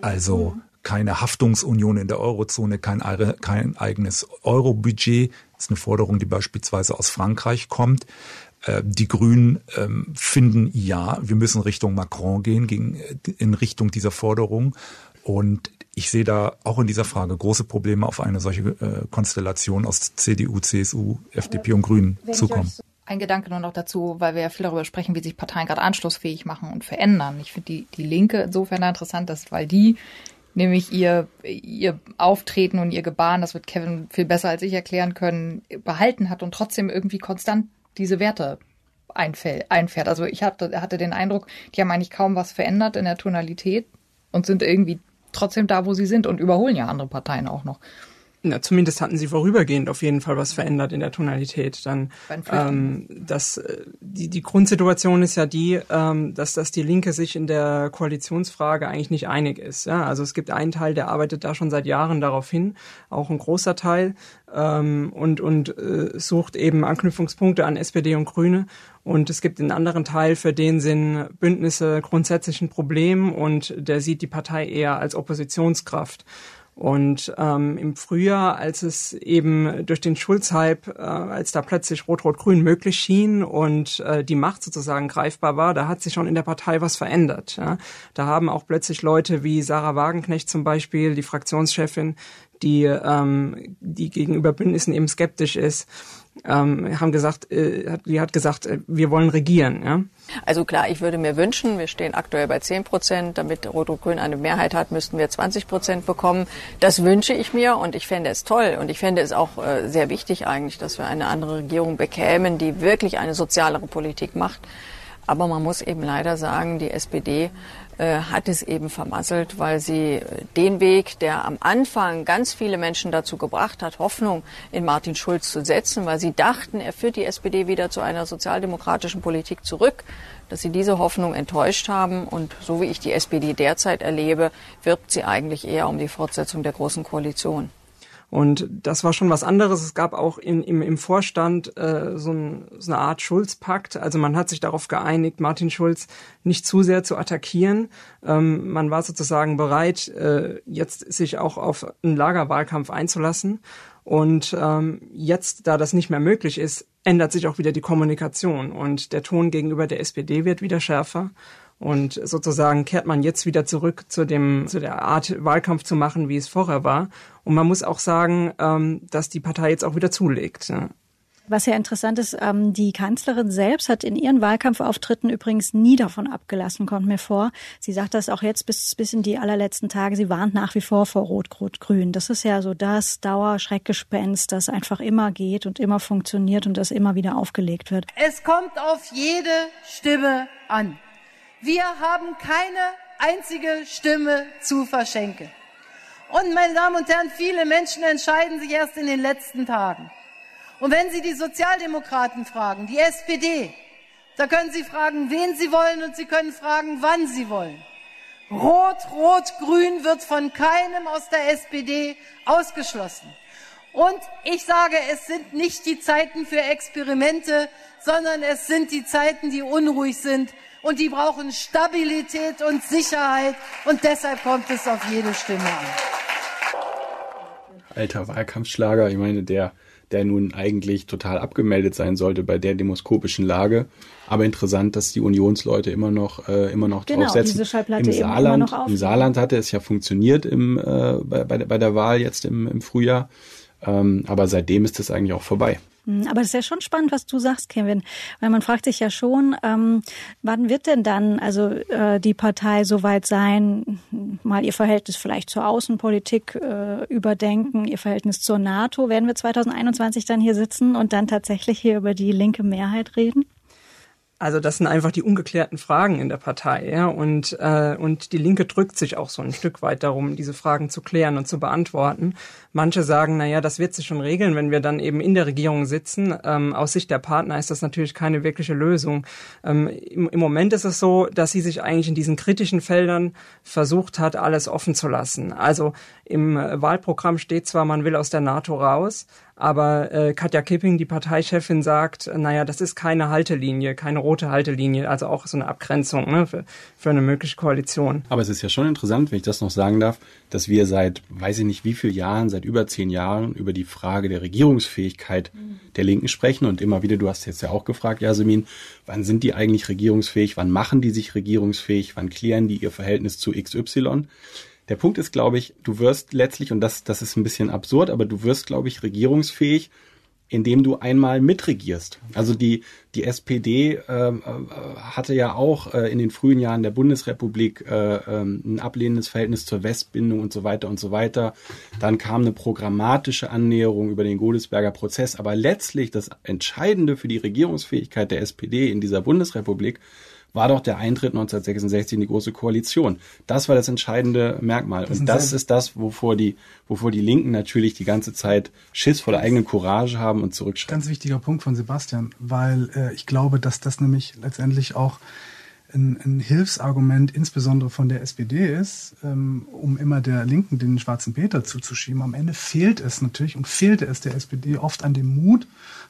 Also mhm. keine Haftungsunion in der Eurozone, kein, kein eigenes Eurobudget. Das ist eine Forderung, die beispielsweise aus Frankreich kommt. Äh, die Grünen ähm, finden, ja, wir müssen Richtung Macron gehen, in Richtung dieser Forderung. Und ich sehe da auch in dieser Frage große Probleme auf eine solche äh, Konstellation aus CDU, CSU, FDP und Grünen zukommen. Ein Gedanke nur noch dazu, weil wir ja viel darüber sprechen, wie sich Parteien gerade anschlussfähig machen und verändern. Ich finde die, die Linke insofern interessant, dass, weil die nämlich ihr, ihr Auftreten und ihr Gebaren, das wird Kevin viel besser als ich erklären können, behalten hat und trotzdem irgendwie konstant diese Werte einfährt. Also ich hatte, hatte den Eindruck, die haben eigentlich kaum was verändert in der Tonalität und sind irgendwie trotzdem da, wo sie sind und überholen ja andere Parteien auch noch. Na, zumindest hatten sie vorübergehend auf jeden Fall was verändert in der Tonalität. Dann ähm, das, äh, die, die Grundsituation ist ja die, ähm, dass, dass die Linke sich in der Koalitionsfrage eigentlich nicht einig ist. Ja? Also es gibt einen Teil, der arbeitet da schon seit Jahren darauf hin, auch ein großer Teil, ähm, und, und äh, sucht eben Anknüpfungspunkte an SPD und Grüne. Und es gibt einen anderen Teil, für den sind Bündnisse grundsätzlich ein Problem und der sieht die Partei eher als Oppositionskraft. Und ähm, im Frühjahr, als es eben durch den Schulz-Hype, äh, als da plötzlich Rot-Rot-Grün möglich schien und äh, die Macht sozusagen greifbar war, da hat sich schon in der Partei was verändert. Ja? Da haben auch plötzlich Leute wie Sarah Wagenknecht zum Beispiel, die Fraktionschefin, die, ähm, die gegenüber Bündnissen eben skeptisch ist, ähm, haben gesagt, äh, die hat gesagt, äh, wir wollen regieren. Ja? Also klar, ich würde mir wünschen, wir stehen aktuell bei 10 Prozent, damit Rot-Rot-Grün eine Mehrheit hat, müssten wir 20 Prozent bekommen. Das wünsche ich mir und ich fände es toll und ich fände es auch äh, sehr wichtig eigentlich, dass wir eine andere Regierung bekämen, die wirklich eine sozialere Politik macht. Aber man muss eben leider sagen, die SPD äh, hat es eben vermasselt, weil sie äh, den Weg, der am Anfang ganz viele Menschen dazu gebracht hat, Hoffnung in Martin Schulz zu setzen, weil sie dachten, er führt die SPD wieder zu einer sozialdemokratischen Politik zurück, dass sie diese Hoffnung enttäuscht haben. Und so wie ich die SPD derzeit erlebe, wirbt sie eigentlich eher um die Fortsetzung der Großen Koalition. Und das war schon was anderes. Es gab auch in, im, im Vorstand äh, so, ein, so eine Art Schulz-Pakt. Also man hat sich darauf geeinigt, Martin Schulz nicht zu sehr zu attackieren. Ähm, man war sozusagen bereit, äh, jetzt sich auch auf einen Lagerwahlkampf einzulassen. Und ähm, jetzt, da das nicht mehr möglich ist, ändert sich auch wieder die Kommunikation und der Ton gegenüber der SPD wird wieder schärfer. Und sozusagen kehrt man jetzt wieder zurück zu dem, zu der Art Wahlkampf zu machen, wie es vorher war. Und man muss auch sagen, ähm, dass die Partei jetzt auch wieder zulegt. Ja. Was ja interessant ist, ähm, die Kanzlerin selbst hat in ihren Wahlkampfauftritten übrigens nie davon abgelassen, kommt mir vor. Sie sagt das auch jetzt bis, bis in die allerletzten Tage. Sie warnt nach wie vor vor Rot-Rot-Grün. Das ist ja so das Dauerschreckgespenst, das einfach immer geht und immer funktioniert und das immer wieder aufgelegt wird. Es kommt auf jede Stimme an. Wir haben keine einzige Stimme zu verschenken. Und meine Damen und Herren, viele Menschen entscheiden sich erst in den letzten Tagen. Und wenn Sie die Sozialdemokraten fragen, die SPD, da können Sie fragen, wen Sie wollen und Sie können fragen, wann Sie wollen. Rot, Rot, Grün wird von keinem aus der SPD ausgeschlossen. Und ich sage, es sind nicht die Zeiten für Experimente, sondern es sind die Zeiten, die unruhig sind und die brauchen Stabilität und Sicherheit und deshalb kommt es auf jede Stimme an. Alter Wahlkampfschlager, ich meine, der der nun eigentlich total abgemeldet sein sollte bei der demoskopischen Lage. Aber interessant, dass die Unionsleute immer noch äh, immer noch genau, draufsetzen. Diese Schallplatte Im Saarland, im Saarland hatte es ja funktioniert im, äh, bei, bei, bei der Wahl jetzt im, im Frühjahr. Ähm, aber seitdem ist es eigentlich auch vorbei. Hm, aber es ist ja schon spannend, was du sagst, Kevin, weil man fragt sich ja schon, ähm, wann wird denn dann also äh, die Partei soweit sein, mal ihr Verhältnis vielleicht zur Außenpolitik äh, überdenken, ihr Verhältnis zur NATO? Werden wir 2021 dann hier sitzen und dann tatsächlich hier über die linke Mehrheit reden? Also das sind einfach die ungeklärten Fragen in der Partei, ja. Und äh, und die Linke drückt sich auch so ein Stück weit darum, diese Fragen zu klären und zu beantworten. Manche sagen, na ja, das wird sich schon regeln, wenn wir dann eben in der Regierung sitzen. Ähm, aus Sicht der Partner ist das natürlich keine wirkliche Lösung. Ähm, im, Im Moment ist es so, dass sie sich eigentlich in diesen kritischen Feldern versucht hat, alles offen zu lassen. Also im Wahlprogramm steht zwar, man will aus der NATO raus, aber äh, Katja Kipping, die Parteichefin, sagt, naja, das ist keine Haltelinie, keine rote Haltelinie, also auch so eine Abgrenzung ne, für, für eine mögliche Koalition. Aber es ist ja schon interessant, wenn ich das noch sagen darf, dass wir seit, weiß ich nicht wie viel Jahren, seit über zehn Jahren über die Frage der Regierungsfähigkeit der Linken sprechen. Und immer wieder, du hast jetzt ja auch gefragt, Jasmin, wann sind die eigentlich regierungsfähig? Wann machen die sich regierungsfähig? Wann klären die ihr Verhältnis zu XY? Der Punkt ist, glaube ich, du wirst letztlich, und das, das ist ein bisschen absurd, aber du wirst, glaube ich, regierungsfähig, indem du einmal mitregierst. Also die, die SPD äh, hatte ja auch äh, in den frühen Jahren der Bundesrepublik äh, ähm, ein ablehnendes Verhältnis zur Westbindung und so weiter und so weiter. Dann kam eine programmatische Annäherung über den Godesberger Prozess. Aber letztlich das Entscheidende für die Regierungsfähigkeit der SPD in dieser Bundesrepublik war doch der Eintritt 1966 in die Große Koalition. Das war das entscheidende Merkmal. Das und das ist das, wovor die, wovor die Linken natürlich die ganze Zeit Schiss vor der eigenen Courage haben und zurückschrecken. Ganz wichtiger Punkt von Sebastian, weil äh, ich glaube, dass das nämlich letztendlich auch ein, ein Hilfsargument insbesondere von der SPD ist, ähm, um immer der Linken den schwarzen Peter zuzuschieben. Am Ende fehlt es natürlich und fehlte es der SPD oft an dem Mut,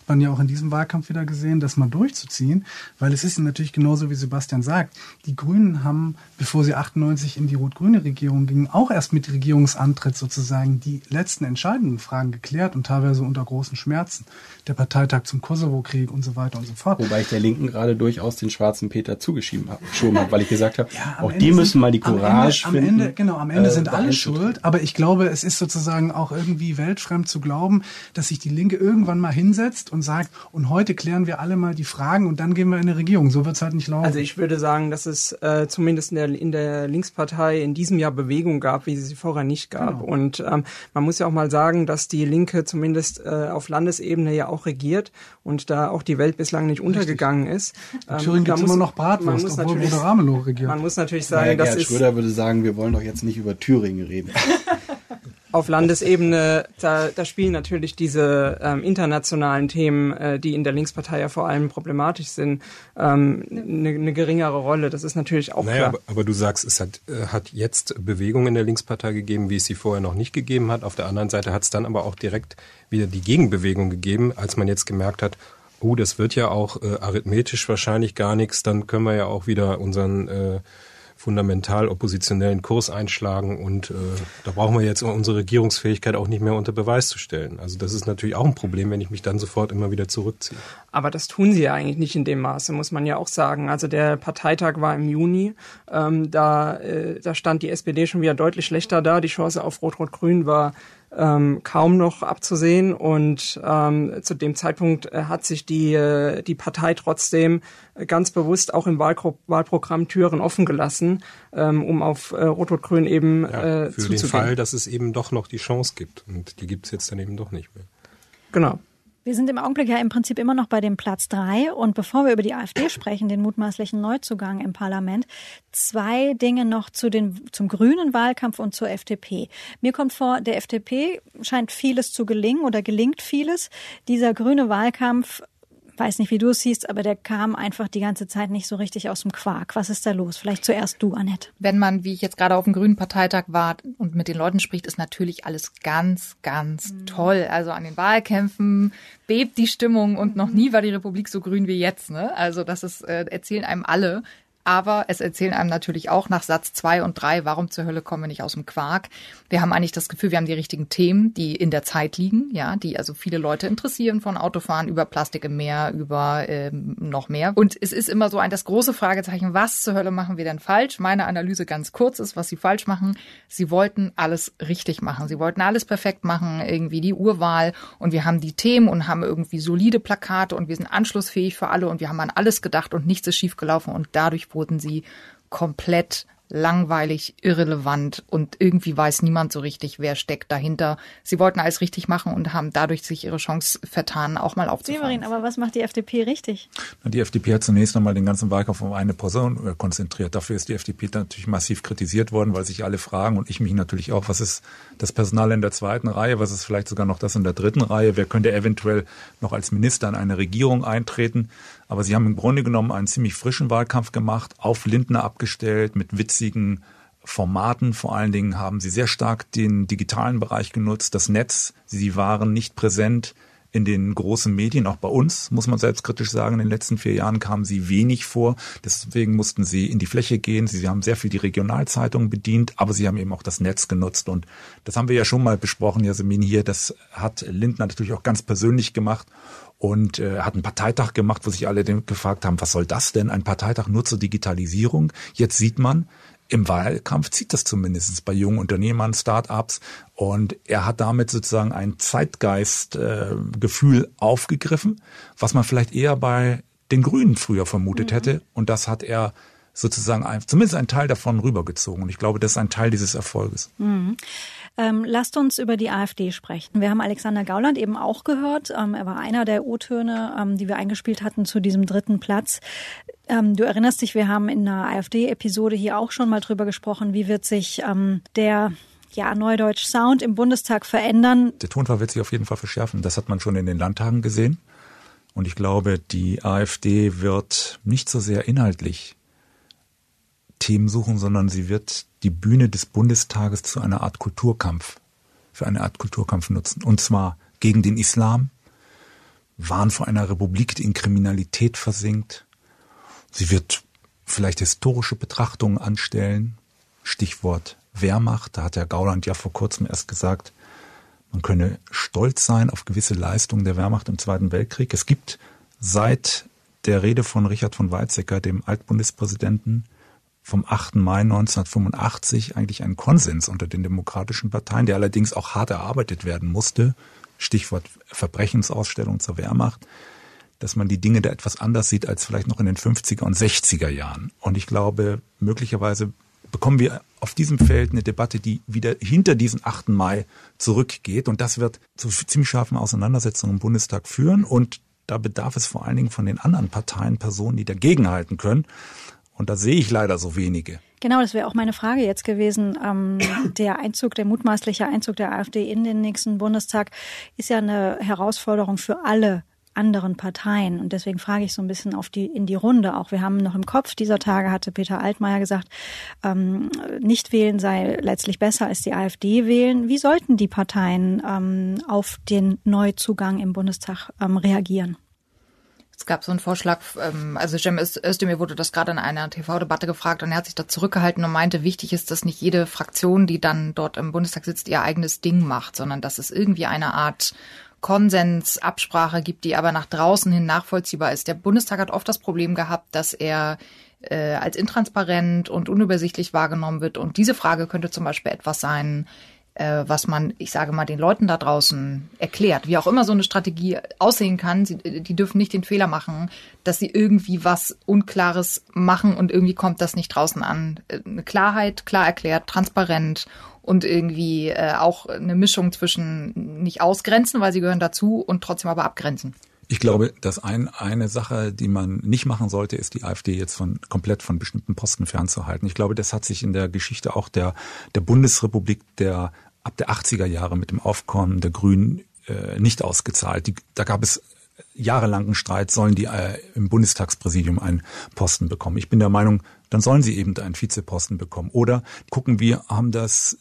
man ja auch in diesem Wahlkampf wieder gesehen, das mal durchzuziehen, weil es ist natürlich genauso, wie Sebastian sagt. Die Grünen haben, bevor sie 98 in die rot-grüne Regierung gingen, auch erst mit Regierungsantritt sozusagen die letzten entscheidenden Fragen geklärt und teilweise unter großen Schmerzen. Der Parteitag zum Kosovo-Krieg und so weiter und so fort. Wobei ich der Linken gerade durchaus den schwarzen Peter zugeschrieben habe, schon habe, weil ich gesagt habe, ja, auch die müssen mal die Courage am Ende, finden. Am Ende, genau, am Ende äh, sind alle schuld, aber ich glaube, es ist sozusagen auch irgendwie weltfremd zu glauben, dass sich die Linke irgendwann mal hinsetzt und sagt, und heute klären wir alle mal die Fragen und dann gehen wir in eine Regierung. So wird es halt nicht laufen. Also ich würde sagen, dass es äh, zumindest in der, in der Linkspartei in diesem Jahr Bewegung gab, wie sie sie vorher nicht gab. Genau. Und ähm, man muss ja auch mal sagen, dass die Linke zumindest äh, auf Landesebene ja auch regiert und da auch die Welt bislang nicht untergegangen ist. Ähm, Thüringen gibt immer noch Bratwurst, obwohl Bruder Ramelow regiert. Man muss natürlich sagen, naja, dass Gerhard Schröder würde sagen, wir wollen doch jetzt nicht über Thüringen reden. auf Landesebene, da, da spielen natürlich diese ähm, internationalen Themen, äh, die in der Linkspartei ja vor allem problematisch sind, ähm, eine ne geringere Rolle. Das ist natürlich auch naja, klar. Aber, aber du sagst, es hat, äh, hat jetzt Bewegung in der Linkspartei gegeben, wie es sie vorher noch nicht gegeben hat. Auf der anderen Seite hat es dann aber auch direkt wieder die Gegenbewegung gegeben, als man jetzt gemerkt hat, oh, das wird ja auch äh, arithmetisch wahrscheinlich gar nichts, dann können wir ja auch wieder unseren äh, fundamental oppositionellen Kurs einschlagen und äh, da brauchen wir jetzt unsere Regierungsfähigkeit auch nicht mehr unter Beweis zu stellen. Also das ist natürlich auch ein Problem, wenn ich mich dann sofort immer wieder zurückziehe. Aber das tun sie ja eigentlich nicht in dem Maße, muss man ja auch sagen. Also der Parteitag war im Juni, ähm, da, äh, da stand die SPD schon wieder deutlich schlechter da. Die Chance auf Rot-Rot-Grün war ähm, kaum noch abzusehen und ähm, zu dem Zeitpunkt äh, hat sich die, äh, die Partei trotzdem ganz bewusst auch im Wahlpro Wahlprogramm Türen offen gelassen, ähm, um auf äh, Rot-Rot-Grün eben ja, äh, für zuzugehen. den Fall, dass es eben doch noch die Chance gibt und die gibt es jetzt dann eben doch nicht mehr. Genau. Wir sind im Augenblick ja im Prinzip immer noch bei dem Platz drei. Und bevor wir über die AfD sprechen, den mutmaßlichen Neuzugang im Parlament, zwei Dinge noch zu den, zum grünen Wahlkampf und zur FDP. Mir kommt vor, der FDP scheint vieles zu gelingen oder gelingt vieles. Dieser grüne Wahlkampf weiß nicht, wie du es siehst, aber der kam einfach die ganze Zeit nicht so richtig aus dem Quark. Was ist da los? Vielleicht zuerst du, Annette. Wenn man, wie ich jetzt gerade auf dem Grünen Parteitag war und mit den Leuten spricht, ist natürlich alles ganz, ganz mhm. toll. Also an den Wahlkämpfen bebt die Stimmung und noch nie war die Republik so grün wie jetzt. Ne? Also das ist, äh, erzählen einem alle. Aber es erzählen einem natürlich auch nach Satz zwei und drei, warum zur Hölle kommen wir nicht aus dem Quark? Wir haben eigentlich das Gefühl, wir haben die richtigen Themen, die in der Zeit liegen, ja, die also viele Leute interessieren, von Autofahren über Plastik im Meer, über ähm, noch mehr. Und es ist immer so ein das große Fragezeichen, was zur Hölle machen wir denn falsch? Meine Analyse ganz kurz ist, was sie falsch machen. Sie wollten alles richtig machen. Sie wollten alles perfekt machen, irgendwie die Urwahl. Und wir haben die Themen und haben irgendwie solide Plakate und wir sind anschlussfähig für alle und wir haben an alles gedacht und nichts ist schiefgelaufen und dadurch wurden sie komplett langweilig, irrelevant und irgendwie weiß niemand so richtig, wer steckt dahinter. Sie wollten alles richtig machen und haben dadurch sich ihre Chance vertan, auch mal aufzufallen. Severin, aber was macht die FDP richtig? Die FDP hat zunächst einmal den ganzen Wahlkampf um eine Person äh, konzentriert. Dafür ist die FDP natürlich massiv kritisiert worden, weil sich alle fragen und ich mich natürlich auch, was ist das Personal in der zweiten Reihe, was ist vielleicht sogar noch das in der dritten Reihe, wer könnte eventuell noch als Minister in eine Regierung eintreten. Aber sie haben im Grunde genommen einen ziemlich frischen Wahlkampf gemacht, auf Lindner abgestellt, mit witzigen Formaten. Vor allen Dingen haben sie sehr stark den digitalen Bereich genutzt, das Netz. Sie waren nicht präsent in den großen Medien, auch bei uns, muss man selbstkritisch sagen. In den letzten vier Jahren kamen sie wenig vor. Deswegen mussten sie in die Fläche gehen. Sie, sie haben sehr viel die Regionalzeitungen bedient, aber sie haben eben auch das Netz genutzt. Und das haben wir ja schon mal besprochen, Jasmin hier. Das hat Lindner natürlich auch ganz persönlich gemacht und äh, hat einen Parteitag gemacht, wo sich alle gefragt haben, was soll das denn? Ein Parteitag nur zur Digitalisierung? Jetzt sieht man, im Wahlkampf zieht das zumindest bei jungen Unternehmern, Start-ups. Und er hat damit sozusagen ein Zeitgeistgefühl äh, aufgegriffen, was man vielleicht eher bei den Grünen früher vermutet mhm. hätte. Und das hat er sozusagen ein, zumindest ein Teil davon rübergezogen. Und ich glaube, das ist ein Teil dieses Erfolges. Mhm. Ähm, lasst uns über die AfD sprechen. Wir haben Alexander Gauland eben auch gehört. Ähm, er war einer der O-Töne, ähm, die wir eingespielt hatten zu diesem dritten Platz. Ähm, du erinnerst dich, wir haben in einer AfD-Episode hier auch schon mal drüber gesprochen, wie wird sich ähm, der ja, Neudeutsch Sound im Bundestag verändern. Der Tonfall wird sich auf jeden Fall verschärfen. Das hat man schon in den Landtagen gesehen. Und ich glaube, die AfD wird nicht so sehr inhaltlich Themen suchen, sondern sie wird die Bühne des Bundestages zu einer Art Kulturkampf, für eine Art Kulturkampf nutzen. Und zwar gegen den Islam, Wahn vor einer Republik, die in Kriminalität versinkt. Sie wird vielleicht historische Betrachtungen anstellen. Stichwort Wehrmacht. Da hat Herr Gauland ja vor kurzem erst gesagt, man könne stolz sein auf gewisse Leistungen der Wehrmacht im Zweiten Weltkrieg. Es gibt seit der Rede von Richard von Weizsäcker, dem Altbundespräsidenten, vom 8. Mai 1985 eigentlich einen Konsens unter den demokratischen Parteien, der allerdings auch hart erarbeitet werden musste, Stichwort Verbrechensausstellung zur Wehrmacht, dass man die Dinge da etwas anders sieht als vielleicht noch in den 50er und 60er Jahren. Und ich glaube, möglicherweise bekommen wir auf diesem Feld eine Debatte, die wieder hinter diesen 8. Mai zurückgeht. Und das wird zu ziemlich scharfen Auseinandersetzungen im Bundestag führen. Und da bedarf es vor allen Dingen von den anderen Parteien Personen, die dagegenhalten können. Und da sehe ich leider so wenige. Genau, das wäre auch meine Frage jetzt gewesen. Ähm, der Einzug, der mutmaßliche Einzug der AfD in den nächsten Bundestag ist ja eine Herausforderung für alle anderen Parteien. Und deswegen frage ich so ein bisschen auf die, in die Runde auch. Wir haben noch im Kopf dieser Tage hatte Peter Altmaier gesagt, ähm, nicht wählen sei letztlich besser als die AfD wählen. Wie sollten die Parteien ähm, auf den Neuzugang im Bundestag ähm, reagieren? Es gab so einen Vorschlag, ähm, also Cem Özdemir wurde das gerade in einer TV-Debatte gefragt und er hat sich da zurückgehalten und meinte, wichtig ist, dass nicht jede Fraktion, die dann dort im Bundestag sitzt, ihr eigenes Ding macht, sondern dass es irgendwie eine Art Konsens, Absprache gibt, die aber nach draußen hin nachvollziehbar ist. Der Bundestag hat oft das Problem gehabt, dass er äh, als intransparent und unübersichtlich wahrgenommen wird. Und diese Frage könnte zum Beispiel etwas sein, äh, was man, ich sage mal, den Leuten da draußen erklärt. Wie auch immer so eine Strategie aussehen kann, sie, die dürfen nicht den Fehler machen, dass sie irgendwie was Unklares machen und irgendwie kommt das nicht draußen an. Äh, eine Klarheit, klar erklärt, transparent und irgendwie äh, auch eine Mischung zwischen nicht ausgrenzen, weil sie gehören dazu und trotzdem aber abgrenzen. Ich glaube, dass ein, eine Sache, die man nicht machen sollte, ist die AfD jetzt von komplett von bestimmten Posten fernzuhalten. Ich glaube, das hat sich in der Geschichte auch der, der Bundesrepublik der ab der 80er Jahre mit dem Aufkommen der Grünen äh, nicht ausgezahlt. Die, da gab es jahrelangen Streit, sollen die äh, im Bundestagspräsidium einen Posten bekommen. Ich bin der Meinung, dann sollen sie eben einen Vizeposten bekommen. Oder gucken wir, haben das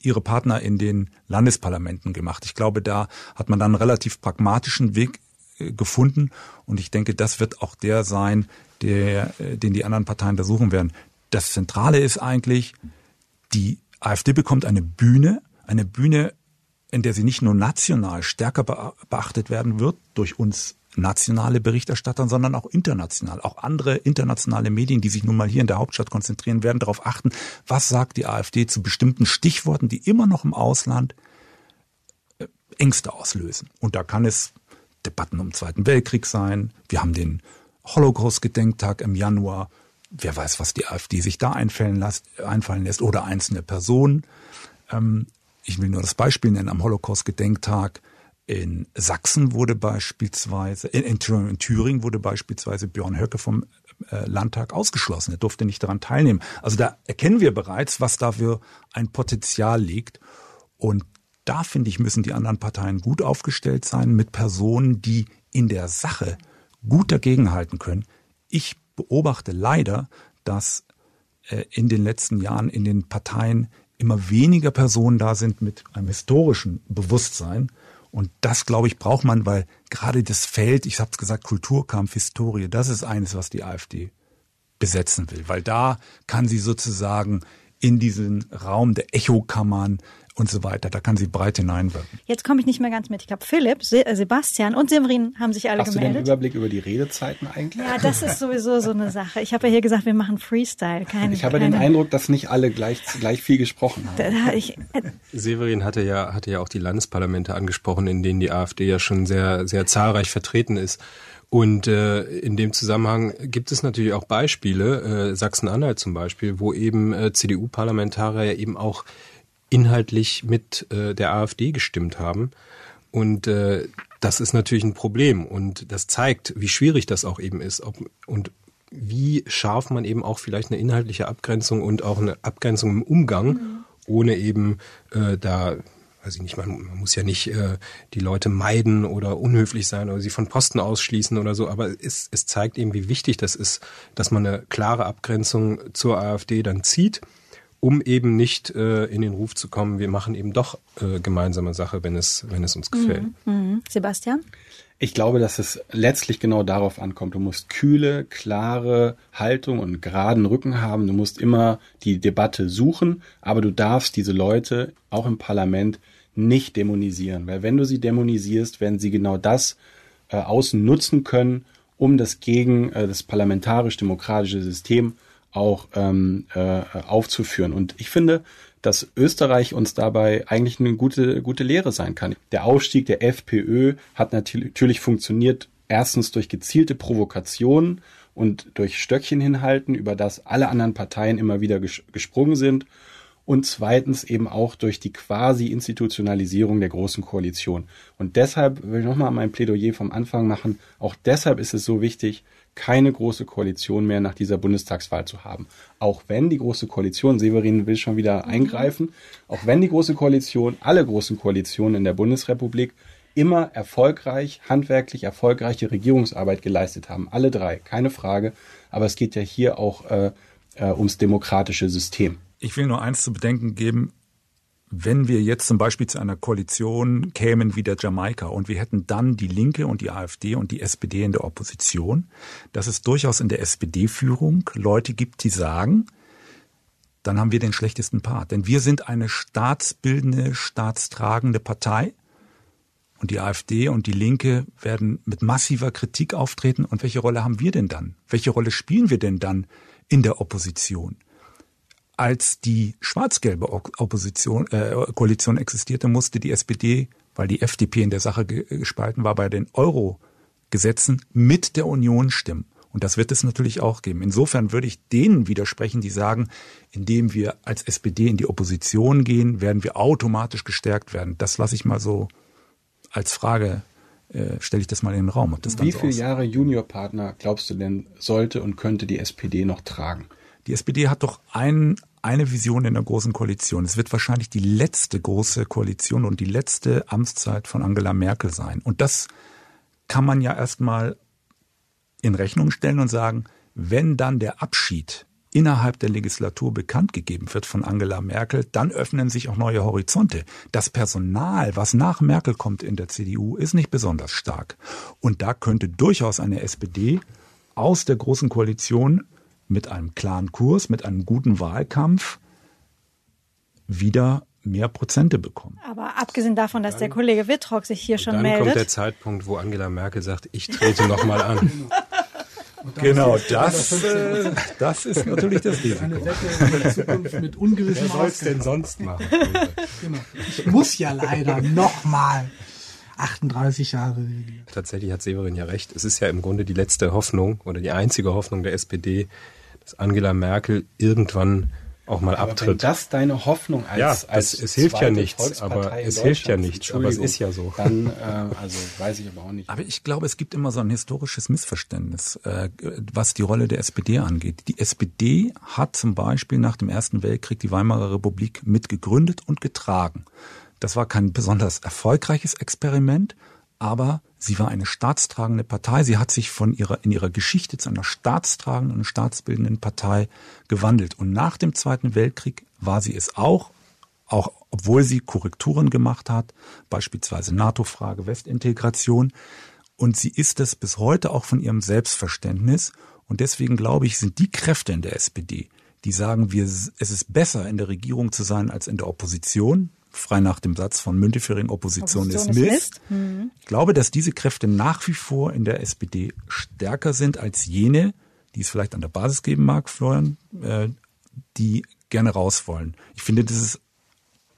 ihre Partner in den Landesparlamenten gemacht. Ich glaube, da hat man dann einen relativ pragmatischen Weg äh, gefunden und ich denke, das wird auch der sein, der, äh, den die anderen Parteien da suchen werden. Das Zentrale ist eigentlich, die AfD bekommt eine Bühne, eine Bühne, in der sie nicht nur national stärker beachtet werden wird durch uns nationale Berichterstatter, sondern auch international. Auch andere internationale Medien, die sich nun mal hier in der Hauptstadt konzentrieren, werden darauf achten, was sagt die AfD zu bestimmten Stichworten, die immer noch im Ausland äh, Ängste auslösen. Und da kann es Debatten um den Zweiten Weltkrieg sein. Wir haben den Holocaust-Gedenktag im Januar. Wer weiß, was die AfD sich da einfallen lässt, einfallen lässt oder einzelne Personen. Ich will nur das Beispiel nennen. Am Holocaust-Gedenktag in Sachsen wurde beispielsweise, in, in, Thüringen wurde beispielsweise Björn Höcke vom äh, Landtag ausgeschlossen. Er durfte nicht daran teilnehmen. Also da erkennen wir bereits, was dafür ein Potenzial liegt. Und da finde ich, müssen die anderen Parteien gut aufgestellt sein mit Personen, die in der Sache gut dagegenhalten können. Ich beobachte leider, dass äh, in den letzten Jahren in den Parteien immer weniger Personen da sind mit einem historischen Bewusstsein, und das, glaube ich, braucht man, weil gerade das Feld, ich habe es gesagt, Kulturkampf, Historie, das ist eines, was die AfD besetzen will. Weil da kann sie sozusagen in diesen Raum der Echokammern und so weiter. Da kann sie breit hineinwirken. Jetzt komme ich nicht mehr ganz mit. Ich habe Philipp, äh, Sebastian und Severin haben sich alle Hast gemeldet. Hast du den Überblick über die Redezeiten eigentlich? Ja, das ist sowieso so eine Sache. Ich habe ja hier gesagt, wir machen Freestyle. Keine, ich habe keine... den Eindruck, dass nicht alle gleich, gleich viel gesprochen haben. Da, ich, äh, Severin hatte ja, hatte ja auch die Landesparlamente angesprochen, in denen die AfD ja schon sehr, sehr zahlreich vertreten ist. Und äh, in dem Zusammenhang gibt es natürlich auch Beispiele, äh, Sachsen-Anhalt zum Beispiel, wo eben äh, CDU-Parlamentarier eben auch inhaltlich mit äh, der AfD gestimmt haben. Und äh, das ist natürlich ein Problem und das zeigt, wie schwierig das auch eben ist ob, und wie scharf man eben auch vielleicht eine inhaltliche Abgrenzung und auch eine Abgrenzung im Umgang, mhm. ohne eben äh, da, weiß ich nicht, man, man muss ja nicht äh, die Leute meiden oder unhöflich sein oder sie von Posten ausschließen oder so, aber es, es zeigt eben, wie wichtig das ist, dass man eine klare Abgrenzung zur AfD dann zieht um eben nicht äh, in den Ruf zu kommen, wir machen eben doch äh, gemeinsame Sache, wenn es, wenn es uns gefällt. Mhm. Mhm. Sebastian? Ich glaube, dass es letztlich genau darauf ankommt. Du musst kühle, klare Haltung und geraden Rücken haben. Du musst immer die Debatte suchen, aber du darfst diese Leute auch im Parlament nicht dämonisieren, weil wenn du sie dämonisierst, werden sie genau das äh, außen nutzen können, um das gegen äh, das parlamentarisch-demokratische System auch ähm, äh, aufzuführen. Und ich finde, dass Österreich uns dabei eigentlich eine gute, gute Lehre sein kann. Der Aufstieg der FPÖ hat natürlich funktioniert, erstens durch gezielte Provokationen und durch Stöckchen hinhalten, über das alle anderen Parteien immer wieder gesprungen sind. Und zweitens eben auch durch die quasi Institutionalisierung der Großen Koalition. Und deshalb will ich nochmal mein Plädoyer vom Anfang machen. Auch deshalb ist es so wichtig, keine große Koalition mehr nach dieser Bundestagswahl zu haben. Auch wenn die große Koalition, Severin will schon wieder mhm. eingreifen, auch wenn die große Koalition, alle großen Koalitionen in der Bundesrepublik immer erfolgreich, handwerklich erfolgreiche Regierungsarbeit geleistet haben. Alle drei, keine Frage. Aber es geht ja hier auch äh, äh, ums demokratische System. Ich will nur eins zu bedenken geben. Wenn wir jetzt zum Beispiel zu einer Koalition kämen wie der Jamaika und wir hätten dann die Linke und die AfD und die SPD in der Opposition, dass es durchaus in der SPD-Führung Leute gibt, die sagen, dann haben wir den schlechtesten Part. Denn wir sind eine staatsbildende, staatstragende Partei und die AfD und die Linke werden mit massiver Kritik auftreten. Und welche Rolle haben wir denn dann? Welche Rolle spielen wir denn dann in der Opposition? Als die schwarz-gelbe Opposition, äh, Koalition existierte, musste die SPD, weil die FDP in der Sache gespalten war, bei den Euro-Gesetzen mit der Union stimmen. Und das wird es natürlich auch geben. Insofern würde ich denen widersprechen, die sagen, indem wir als SPD in die Opposition gehen, werden wir automatisch gestärkt werden. Das lasse ich mal so als Frage, äh, stelle ich das mal in den Raum. Wie so viele Jahre Juniorpartner glaubst du denn, sollte und könnte die SPD noch tragen? Die SPD hat doch ein, eine Vision in der großen Koalition. Es wird wahrscheinlich die letzte große Koalition und die letzte Amtszeit von Angela Merkel sein. Und das kann man ja erstmal in Rechnung stellen und sagen, wenn dann der Abschied innerhalb der Legislatur bekannt gegeben wird von Angela Merkel, dann öffnen sich auch neue Horizonte. Das Personal, was nach Merkel kommt in der CDU, ist nicht besonders stark. Und da könnte durchaus eine SPD aus der großen Koalition mit einem klaren Kurs, mit einem guten Wahlkampf wieder mehr Prozente bekommen. Aber abgesehen davon, dass dann, der Kollege Wittrock sich hier schon dann meldet. Dann kommt der Zeitpunkt, wo Angela Merkel sagt, ich trete noch mal an. Genau, das, äh, das ist natürlich das Risiko. Eine Wette in der Zukunft mit ungewissem Wer soll es denn sonst machen? genau. Ich muss ja leider nochmal 38 Jahre regieren. Tatsächlich hat Severin ja recht. Es ist ja im Grunde die letzte Hoffnung oder die einzige Hoffnung der SPD, dass Angela Merkel irgendwann auch mal aber abtritt. Wenn das deine Hoffnung als, ja, als es, es hilft ja nichts, aber es hilft ja nichts, aber es ist ja so. Dann, äh, also weiß ich aber auch nicht. Aber ich glaube, es gibt immer so ein historisches Missverständnis, äh, was die Rolle der SPD angeht. Die SPD hat zum Beispiel nach dem Ersten Weltkrieg die Weimarer Republik mitgegründet und getragen. Das war kein besonders erfolgreiches Experiment, aber sie war eine staatstragende Partei. Sie hat sich von ihrer, in ihrer Geschichte zu einer staatstragenden und staatsbildenden Partei gewandelt. Und nach dem Zweiten Weltkrieg war sie es auch, auch obwohl sie Korrekturen gemacht hat, beispielsweise NATO-Frage, Westintegration. Und sie ist es bis heute auch von ihrem Selbstverständnis. Und deswegen glaube ich, sind die Kräfte in der SPD, die sagen, wir, es ist besser in der Regierung zu sein als in der Opposition, frei nach dem Satz von Müntefering, Opposition, Opposition ist Mist. Mist. Mhm. Ich glaube, dass diese Kräfte nach wie vor in der SPD stärker sind als jene, die es vielleicht an der Basis geben mag, Florian, äh, die gerne raus wollen. Ich finde, das ist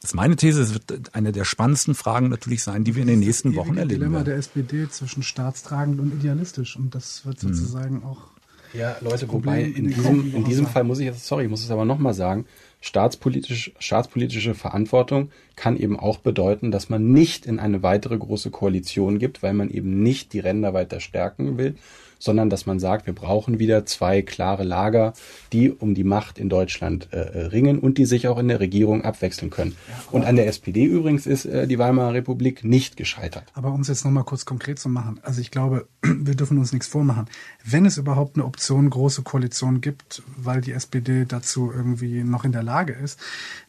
das ist meine These, es wird eine der spannendsten Fragen natürlich sein, die wir in den nächsten Wochen erleben Dilemma werden. der SPD zwischen staatstragend und idealistisch. Und das wird sozusagen auch. Ja, Leute, wobei in diesem, in diesem Fall muss ich jetzt, sorry, ich muss es aber nochmal sagen, staatspolitisch, staatspolitische Verantwortung kann eben auch bedeuten, dass man nicht in eine weitere große Koalition gibt, weil man eben nicht die Ränder weiter stärken will, sondern dass man sagt, wir brauchen wieder zwei klare Lager, die um die Macht in Deutschland äh, ringen und die sich auch in der Regierung abwechseln können. und an der SPD übrigens ist äh, die Weimarer Republik nicht gescheitert. Aber um es jetzt nochmal kurz konkret zu machen, also ich glaube, wir dürfen uns nichts vormachen. Wenn es überhaupt eine Option große Koalition gibt, weil die SPD dazu irgendwie noch in der Lage ist,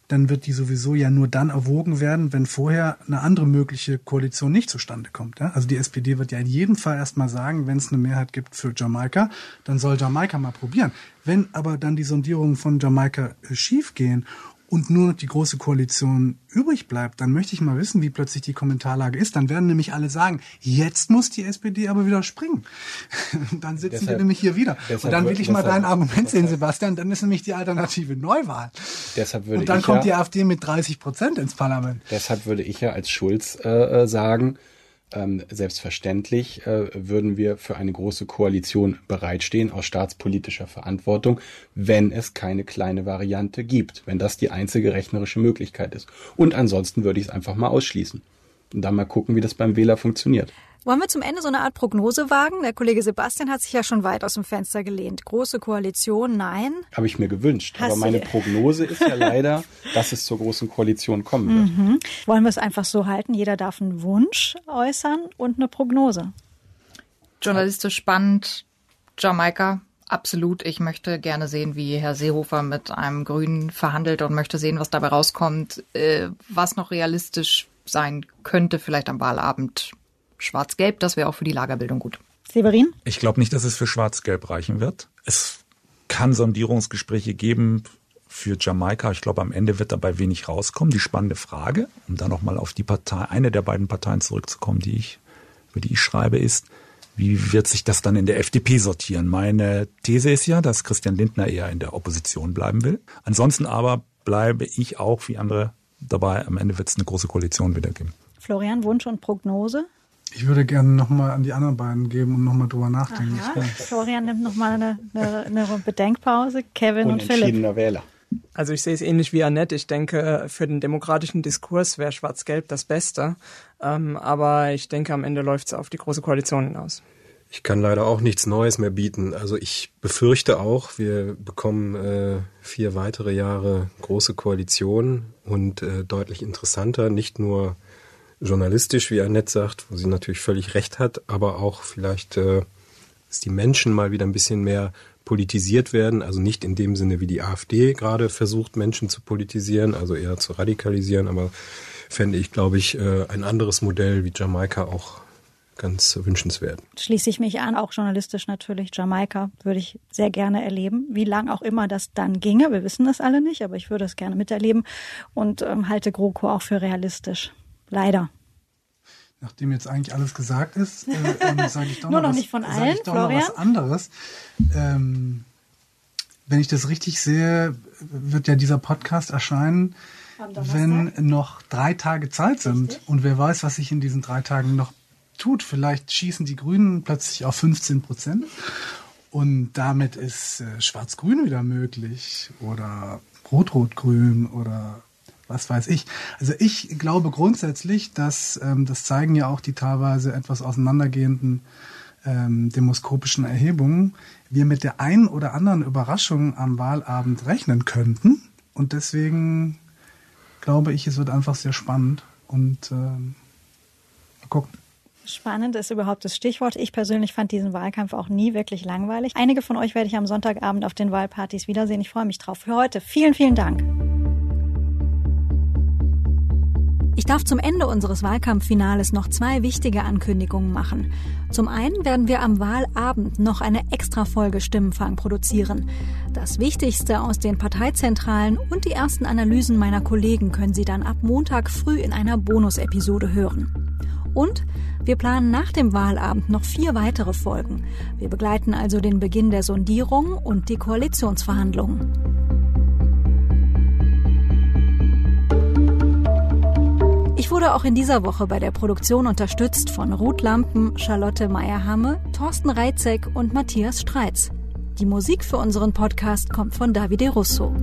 dann wird die sowieso ja nur dann erwogen werden, wenn vorher eine andere mögliche Koalition nicht zustande kommt. Ja? Also die SPD wird ja in jedem Fall erstmal sagen, wenn es eine Mehrheit gibt für Jamaika, dann soll Jamaika mal probieren. Wenn aber dann die Sondierungen von Jamaika äh, schiefgehen und nur noch die große Koalition übrig bleibt, dann möchte ich mal wissen, wie plötzlich die Kommentarlage ist. Dann werden nämlich alle sagen, jetzt muss die SPD aber wieder springen. dann sitzen deshalb, wir nämlich hier wieder. Und dann will ich mal dein Argument sehen, Sebastian. Dann ist nämlich die Alternative Neuwahl. Deshalb würde Und dann kommt ja, die AfD mit 30 Prozent ins Parlament. Deshalb würde ich ja als Schulz äh, sagen, ähm, selbstverständlich äh, würden wir für eine große Koalition bereitstehen aus staatspolitischer Verantwortung, wenn es keine kleine Variante gibt, wenn das die einzige rechnerische Möglichkeit ist. Und ansonsten würde ich es einfach mal ausschließen und dann mal gucken, wie das beim Wähler funktioniert. Wollen wir zum Ende so eine Art Prognose wagen? Der Kollege Sebastian hat sich ja schon weit aus dem Fenster gelehnt. Große Koalition, nein. Habe ich mir gewünscht. Hast aber meine Prognose ist ja leider, dass es zur großen Koalition kommen wird. Mhm. Wollen wir es einfach so halten? Jeder darf einen Wunsch äußern und eine Prognose. Journalistisch spannend, Jamaika, Absolut. Ich möchte gerne sehen, wie Herr Seehofer mit einem Grünen verhandelt und möchte sehen, was dabei rauskommt, äh, was noch realistisch sein könnte, vielleicht am Wahlabend schwarz-gelb. Das wäre auch für die Lagerbildung gut. Severin? Ich glaube nicht, dass es für schwarz-gelb reichen wird. Es kann Sondierungsgespräche geben für Jamaika. Ich glaube, am Ende wird dabei wenig rauskommen. Die spannende Frage, um da nochmal auf die Partei, eine der beiden Parteien zurückzukommen, die ich, über die ich schreibe, ist, wie wird sich das dann in der FDP sortieren? Meine These ist ja, dass Christian Lindner eher in der Opposition bleiben will. Ansonsten aber bleibe ich auch wie andere dabei. Am Ende wird es eine große Koalition wieder geben. Florian, Wunsch und Prognose? Ich würde gerne nochmal an die anderen beiden geben und nochmal drüber nachdenken. Florian nimmt nochmal eine, eine, eine Bedenkpause. Kevin und Philipp. Wähler. Also ich sehe es ähnlich wie Annette. Ich denke, für den demokratischen Diskurs wäre Schwarz-Gelb das Beste. Ähm, aber ich denke, am Ende läuft es auf die Große Koalition hinaus. Ich kann leider auch nichts Neues mehr bieten. Also ich befürchte auch, wir bekommen äh, vier weitere Jahre große Koalition und äh, deutlich interessanter, nicht nur journalistisch, wie Annette sagt, wo sie natürlich völlig recht hat, aber auch vielleicht, äh, dass die Menschen mal wieder ein bisschen mehr politisiert werden, also nicht in dem Sinne, wie die AfD gerade versucht, Menschen zu politisieren, also eher zu radikalisieren, aber fände ich, glaube ich, äh, ein anderes Modell wie Jamaika auch ganz wünschenswert. Schließe ich mich an, auch journalistisch natürlich. Jamaika würde ich sehr gerne erleben. Wie lang auch immer das dann ginge, wir wissen das alle nicht, aber ich würde es gerne miterleben und ähm, halte GroKo auch für realistisch. Leider nachdem jetzt eigentlich alles gesagt ist, äh, sage ich doch Nur noch, noch was, nicht von allen, ich doch Florian? noch was anderes. Ähm, wenn ich das richtig sehe, wird ja dieser Podcast erscheinen, wenn noch drei Tage Zeit sind. Richtig. Und wer weiß, was sich in diesen drei Tagen noch tut. Vielleicht schießen die Grünen plötzlich auf 15 Prozent. Und damit ist äh, Schwarz-Grün wieder möglich. Oder Rot-Rot-Grün oder was weiß ich. Also ich glaube grundsätzlich, dass ähm, das zeigen ja auch die teilweise etwas auseinandergehenden ähm, demoskopischen Erhebungen, wir mit der einen oder anderen Überraschung am Wahlabend rechnen könnten. Und deswegen glaube ich, es wird einfach sehr spannend und ähm, mal gucken. Spannend ist überhaupt das Stichwort. Ich persönlich fand diesen Wahlkampf auch nie wirklich langweilig. Einige von euch werde ich am Sonntagabend auf den Wahlpartys wiedersehen. Ich freue mich drauf. Für heute vielen, vielen Dank. Ich darf zum Ende unseres Wahlkampffinales noch zwei wichtige Ankündigungen machen. Zum einen werden wir am Wahlabend noch eine Extra-Folge Stimmenfang produzieren. Das Wichtigste aus den Parteizentralen und die ersten Analysen meiner Kollegen können Sie dann ab Montag früh in einer Bonusepisode hören. Und wir planen nach dem Wahlabend noch vier weitere Folgen. Wir begleiten also den Beginn der Sondierung und die Koalitionsverhandlungen. Ich wurde auch in dieser Woche bei der Produktion unterstützt von Ruth Lampen, Charlotte Meyerhamme, Thorsten Reitzek und Matthias Streitz. Die Musik für unseren Podcast kommt von Davide Russo.